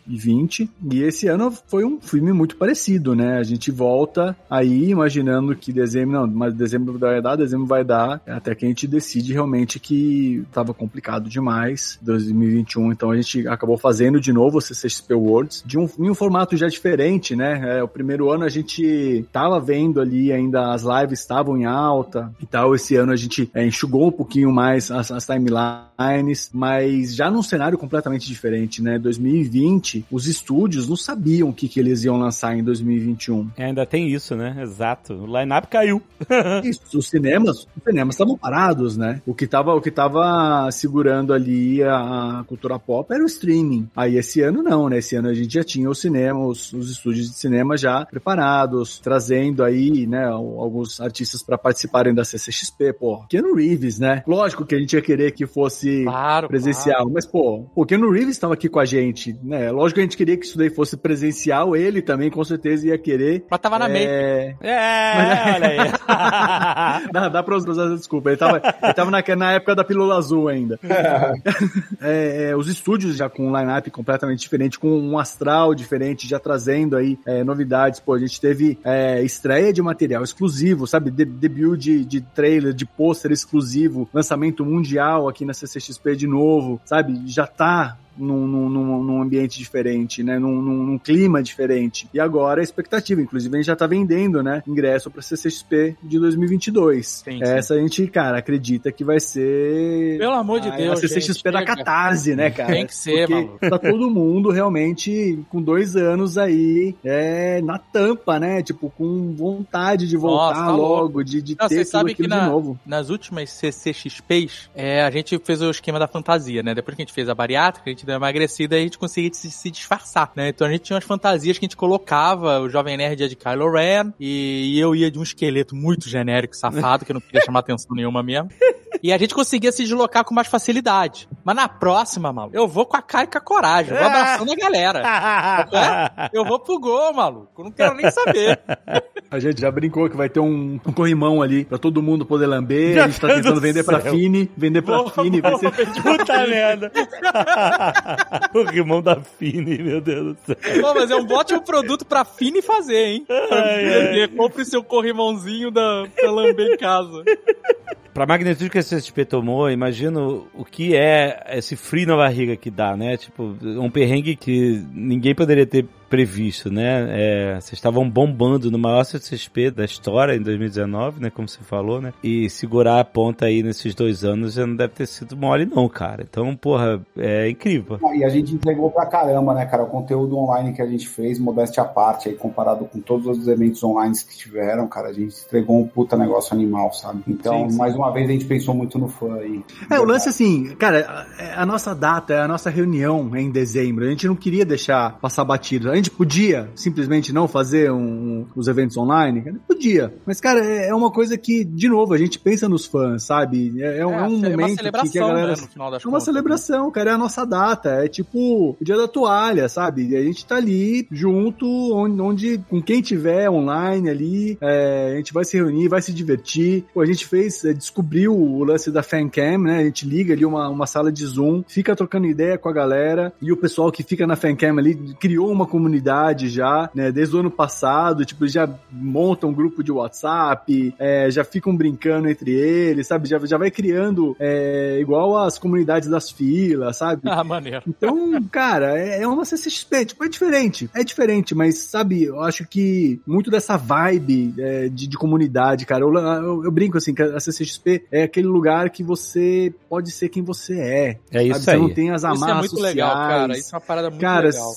2020. E esse ano foi um filme muito parecido, né? A gente volta aí imaginando que dezembro, não, mas dezembro vai dar, dezembro vai dar, até que a gente decide realmente que tava complicado demais 2021, então a gente acabou fazendo de novo o CCXP Worlds, de um, em um formato já diferente, né? É, o primeiro ano a gente tava vendo ali ainda as lives estavam em alta e tal, esse ano a gente é, enxugou um pouquinho mais as, as timelines, mas já num cenário completamente diferente, né? 2020, os estúdios não sabiam o que, que eles iam lançar em 2021. É, ainda tem isso, né? Exato. O line-up caiu. Isso, os cinemas, os cinemas estavam parados, né? O que tava, o que tava segurando ali a, a cultura pop era o streaming. Aí esse ano não, né? Esse ano a gente já tinha o cinema, os, os estúdios de cinema já preparados, trazendo aí, né, alguns artistas para participarem da CCXP, pô. Keanu Reeves, né? Lógico que a gente ia querer que fosse Claro. presencial, mas pô, o Keanu Reeves estava aqui com a gente, né? Lógico que a gente queria que isso daí fosse presencial, ele também com certeza ia querer. Mas tava na é... É, olha aí. Dá, dá pra usar desculpa. Ele tava, ele tava na, na época da pílula azul ainda. É, é, os estúdios já com um line-up completamente diferente, com um astral diferente, já trazendo aí é, novidades. Pô, a gente teve é, estreia de material exclusivo, sabe? De- debut de, de trailer, de pôster exclusivo, lançamento mundial aqui na CCXP de novo, sabe? Já tá num, num, num- ambiente diferente, né? Num, num- num clima diferente. E agora a expectativa, inclusive a gente já tá vendendo, né? Ingresso pra CCXP de 2022. Sim, Essa a gente, cara, acredita que vai ser Pelo amor de a- Deus. a CCXP gente, da catarse, né, cara? Tem que ser, Porque maluco. tá todo mundo realmente com dois anos aí é, na tampa, né? Tipo, com vontade de voltar Nossa, tá logo, de, de Não, ter tudo sabe que aquilo na- de novo. Nas últimas CCXPs, é, a gente fez o esquema da fantasia, né? Depois que a gente fez a bariátrica, a gente deu uma emagrecida e a gente conseguia se, se disfarçar, né? Então a gente tinha umas fantasias que a gente colocava, o Jovem Nerd ia de Kylo Ren e, e eu ia de um esqueleto muito genérico, safado, que eu não queria chamar atenção nenhuma mesmo. E a gente conseguia se deslocar com mais facilidade. Mas na próxima, maluco, eu vou com a cara e com a coragem. Eu vou abraçando a galera. É? Eu vou pro gol, maluco. Eu não quero nem saber. A gente já brincou que vai ter um, um corrimão ali pra todo mundo poder lamber. a gente tá Deus tentando do vender pra. Fini, vender pra Boa, Fini. Vai ser Puta merda. o rimão da Fini, meu Deus do céu. Pô, mas é um ótimo produto pra Fini fazer, hein? Ai, ai. Compre seu corrimãozinho da, pra lamber em casa. Pra magnitude que a CSP tomou, imagino o que é esse frio na barriga que dá, né? Tipo, um perrengue que ninguém poderia ter previsto, né? É, vocês estavam bombando no maior CSP da história em 2019, né? Como você falou, né? E segurar a ponta aí nesses dois anos já não deve ter sido mole não, cara. Então, porra, é incrível. E a gente entregou pra caramba, né, cara? O conteúdo online que a gente fez, modéstia à parte, aí comparado com todos os eventos online que tiveram, cara, a gente entregou um puta negócio animal, sabe? Então, Sim, sim. mais uma vez, a gente pensou muito no fã aí. É, o lance assim, cara, a, a nossa data, a nossa reunião é em dezembro. A gente não queria deixar passar batido. A gente podia simplesmente não fazer um- os eventos online? Cara, podia. Mas, cara, é, é uma coisa que, de novo, a gente pensa nos fãs, sabe? É, é um, é é momento que, que a galera. né, no final das É uma contas. celebração, cara, é a nossa data. É tipo o dia da toalha, sabe? E a gente tá ali junto, onde, onde- com quem tiver online ali, é, a gente vai se reunir, vai se divertir. Pô, a gente fez, é, descobriu o lance da fancam, né? A gente liga ali uma, uma sala de Zoom, fica trocando ideia com a galera e o pessoal que fica na fancam ali criou uma comunidade comunidade já, né? Desde o ano passado, tipo, já montam um grupo de WhatsApp, é, já ficam brincando entre eles, sabe? Já, já vai criando é, igual as comunidades das filas, sabe? Ah, maneiro. Então, cara, é, é uma CCXP, tipo, é diferente, é diferente, mas sabe, eu acho que muito dessa vibe é, de, de comunidade, cara, eu, eu, eu brinco assim, que a CCXP é aquele lugar que você pode ser quem você é. É isso sabe? aí. Você não tem as Isso amarras é muito sociais. legal, cara. Isso é uma parada muito Cara, legal.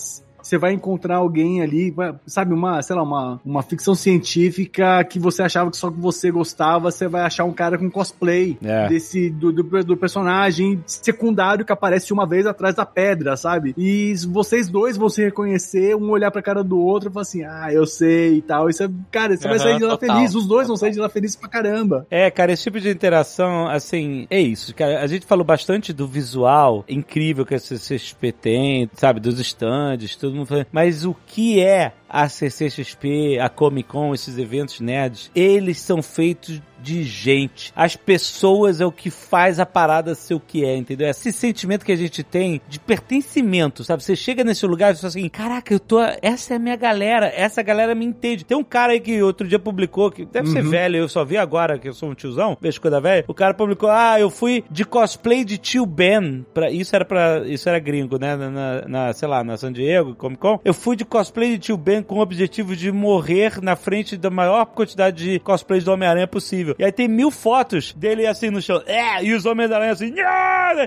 Você vai encontrar alguém ali, vai- sabe, uma, sei lá, uma, uma ficção científica que você achava que só que você gostava, você vai achar um cara com cosplay É. desse do, do, do personagem secundário que aparece uma vez atrás da pedra, sabe? E vocês dois vão se reconhecer, um olhar pra cara do outro e falar assim, ah, eu sei e tal. Isso é, cara, você vai Aham, sair de lá total, feliz, os dois vão sair de lá felizes pra caramba. É, cara, esse tipo de interação, assim, é isso, cara. A gente falou bastante do visual incrível que a CCXP tem, sabe, dos stands, todo Mas o que é a CCXP, a Comic Con, esses eventos nerds? Eles são feitos de gente. As pessoas é o que faz a parada ser o que é, entendeu? Esse sentimento que a gente tem de pertencimento, sabe? Você chega nesse lugar e fala assim, caraca, eu tô, essa é a minha galera, essa galera me entende. Tem um cara aí que outro dia publicou, que deve ser velho, eu só vi agora que eu sou um tiozão, vejo coisa velha. O cara publicou, ah, eu fui de cosplay de tio Ben, pra, isso era pra, isso era gringo, né? Na, na- na, sei lá, na San Diego, Comic Con. Eu fui de cosplay de tio Ben com o objetivo de morrer na frente da maior quantidade de cosplays do Homem-Aranha possível. E aí tem mil fotos dele assim no chão, é, e os Homem-Aranha assim,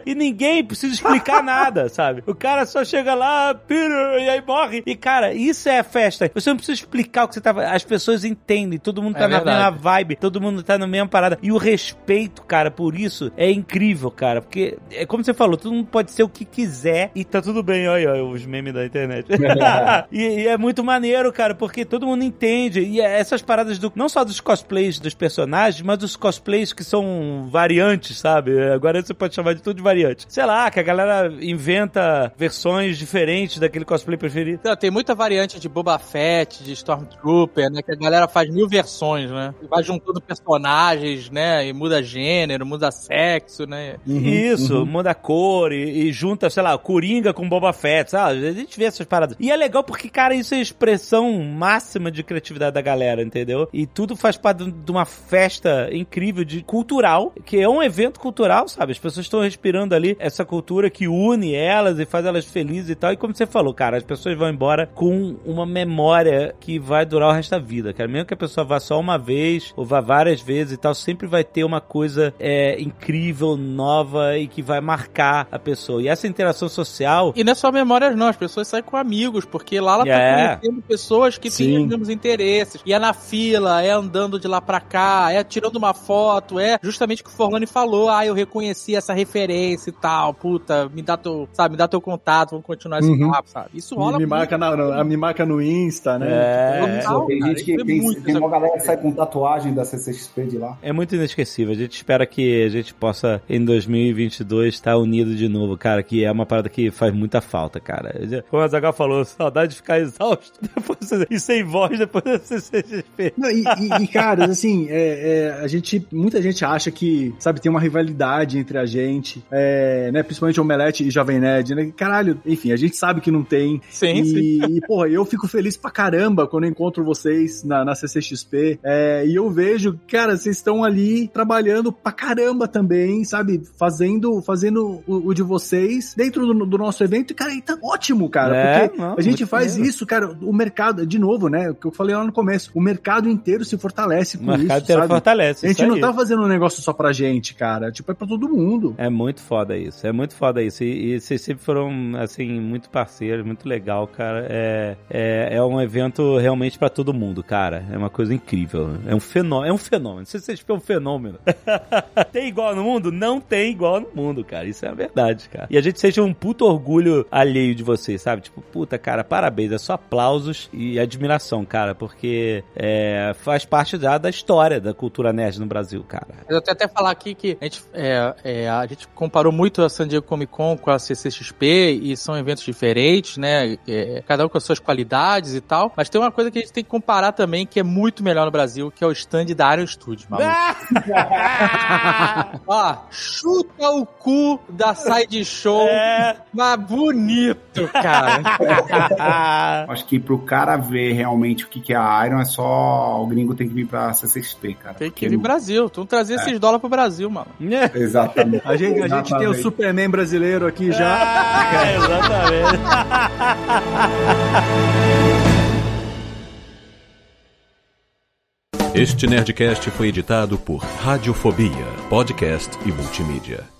e ninguém precisa explicar nada, sabe? O cara só chega lá, Peter, e aí morre. E cara, isso é festa. Você não precisa explicar o que você tava. As pessoas entendem, todo mundo tá É na mesma vibe, todo mundo tá na mesma parada. E o respeito, cara, por isso é incrível, cara. Porque, é como você falou, todo mundo pode ser o que quiser e tá tudo bem. Olha, olha os memes da internet. e, e é muito maneiro, cara, porque todo mundo entende. E é essas paradas do. Não só dos cosplays dos personagens, mas dos cosplays que são variantes, sabe? Agora você pode chamar de tudo de variante. Sei lá, que a galera inventa versões diferentes daquele cosplay preferido. Não, tem muita variante de Boba Fett, de Stormtrooper, né? Que a galera faz mil versões, né? E vai juntando personagens, né? E muda gênero, muda sexo, né? Isso, muda a cor e, e junta, sei lá, Coringa com Boba Fett, sabe? A gente vê essas paradas. E é legal porque, cara, isso é a expressão máxima de criatividade da galera, entendeu? E tudo faz parte de uma festa incrível de cultural, que é um evento cultural, sabe? As pessoas estão respirando ali essa cultura que une elas e faz elas felizes e tal. E como você falou, cara, as pessoas vão embora com uma memória que vai durar o resto da vida, cara. Mesmo que a pessoa vá só uma vez ou vá várias vezes e tal, sempre vai ter uma coisa é, incrível, nova e que vai marcar a pessoa. E essa interação social. E não é só memórias, não. As pessoas saem com amigos, porque lá ela É. tá conhecendo pessoas que têm Sim. os mesmos interesses. E é na fila, é andando de lá pra cá, é tirando uma foto, é justamente o que o Forlani falou. Ah, eu reconheci essa referência e tal. Puta, me dá teu, sabe, me dá teu contato, vamos continuar esse Uhum. papo, sabe? Isso Me, rola me muito. marca na, no- me marca no Insta, né? É, Total, tem cara, gente que é tem, muito, tem uma galera que sai com tatuagem da CCXP de lá. É muito inesquecível. A gente espera que a gente possa, em 2022, estar unido de novo, cara, que é uma parada que faz muita falta, cara. Como a Zagal falou, saudade de ficar exausto depois, e sem voz depois da CCXP. Não, e, e, e, cara, assim, é, é, a gente, muita gente acha que, sabe, tem uma rivalidade entre a gente, é, né, principalmente Omelete e Jovem Nerd, né, caralho, enfim, a gente sabe que não tem, Sim, e, sim. e, porra, eu fico feliz pra caramba quando eu encontro vocês na, na CCXP, é, e eu vejo, cara, vocês estão ali trabalhando pra caramba também, sabe, fazendo, fazendo o, o de vocês dentro do, do nosso evento, e, cara, e tá ótimo, cara, É, porque não, a gente faz maneiro. isso, cara, o mercado, de novo, né, o que eu falei lá no começo, o mercado inteiro se fortalece O com mercado isso, sabe? fortalece. A gente não aí. tá fazendo um negócio só pra gente, cara. Tipo, é pra todo mundo. É muito foda isso, é muito foda isso. E, e vocês sempre foram, assim, muito parceiros, muito legal, cara. É, é, é um evento realmente pra todo mundo, cara. É uma coisa incrível. É um fenômeno. É um fenômeno. Se vocês é um fenômeno. tem igual no mundo? Não tem igual no mundo, cara. Isso é a verdade, cara. E a gente sente um puto orgulho alheio de vocês, sabe? Tipo, puta, cara, parabéns. É só aplausos e admiração, cara, porque é, faz parte já da história, da cultura cultura nerd no Brasil, cara. Eu até até falar aqui que a gente, é, é, a gente comparou muito a San Diego Comic Con com a CCXP e são eventos diferentes, né? É, cada um com as suas qualidades e tal. Mas tem uma coisa que a gente tem que comparar também que é muito melhor no Brasil, que é o stand da Iron Studios, maluco. Ó, chuta o cu da Side Show, É. mas bonito, cara. Acho que pro cara ver realmente o que, que é a Iron, é só o gringo tem que vir pra CCXP, cara. Tem que vir Brasil. Tu trazer esses dólares pro Brasil, mano. Exatamente. A gente, a gente tem o. Superman brasileiro aqui já. Ah, exatamente. Este Nerdcast foi editado por Radiofobia, podcast e multimídia.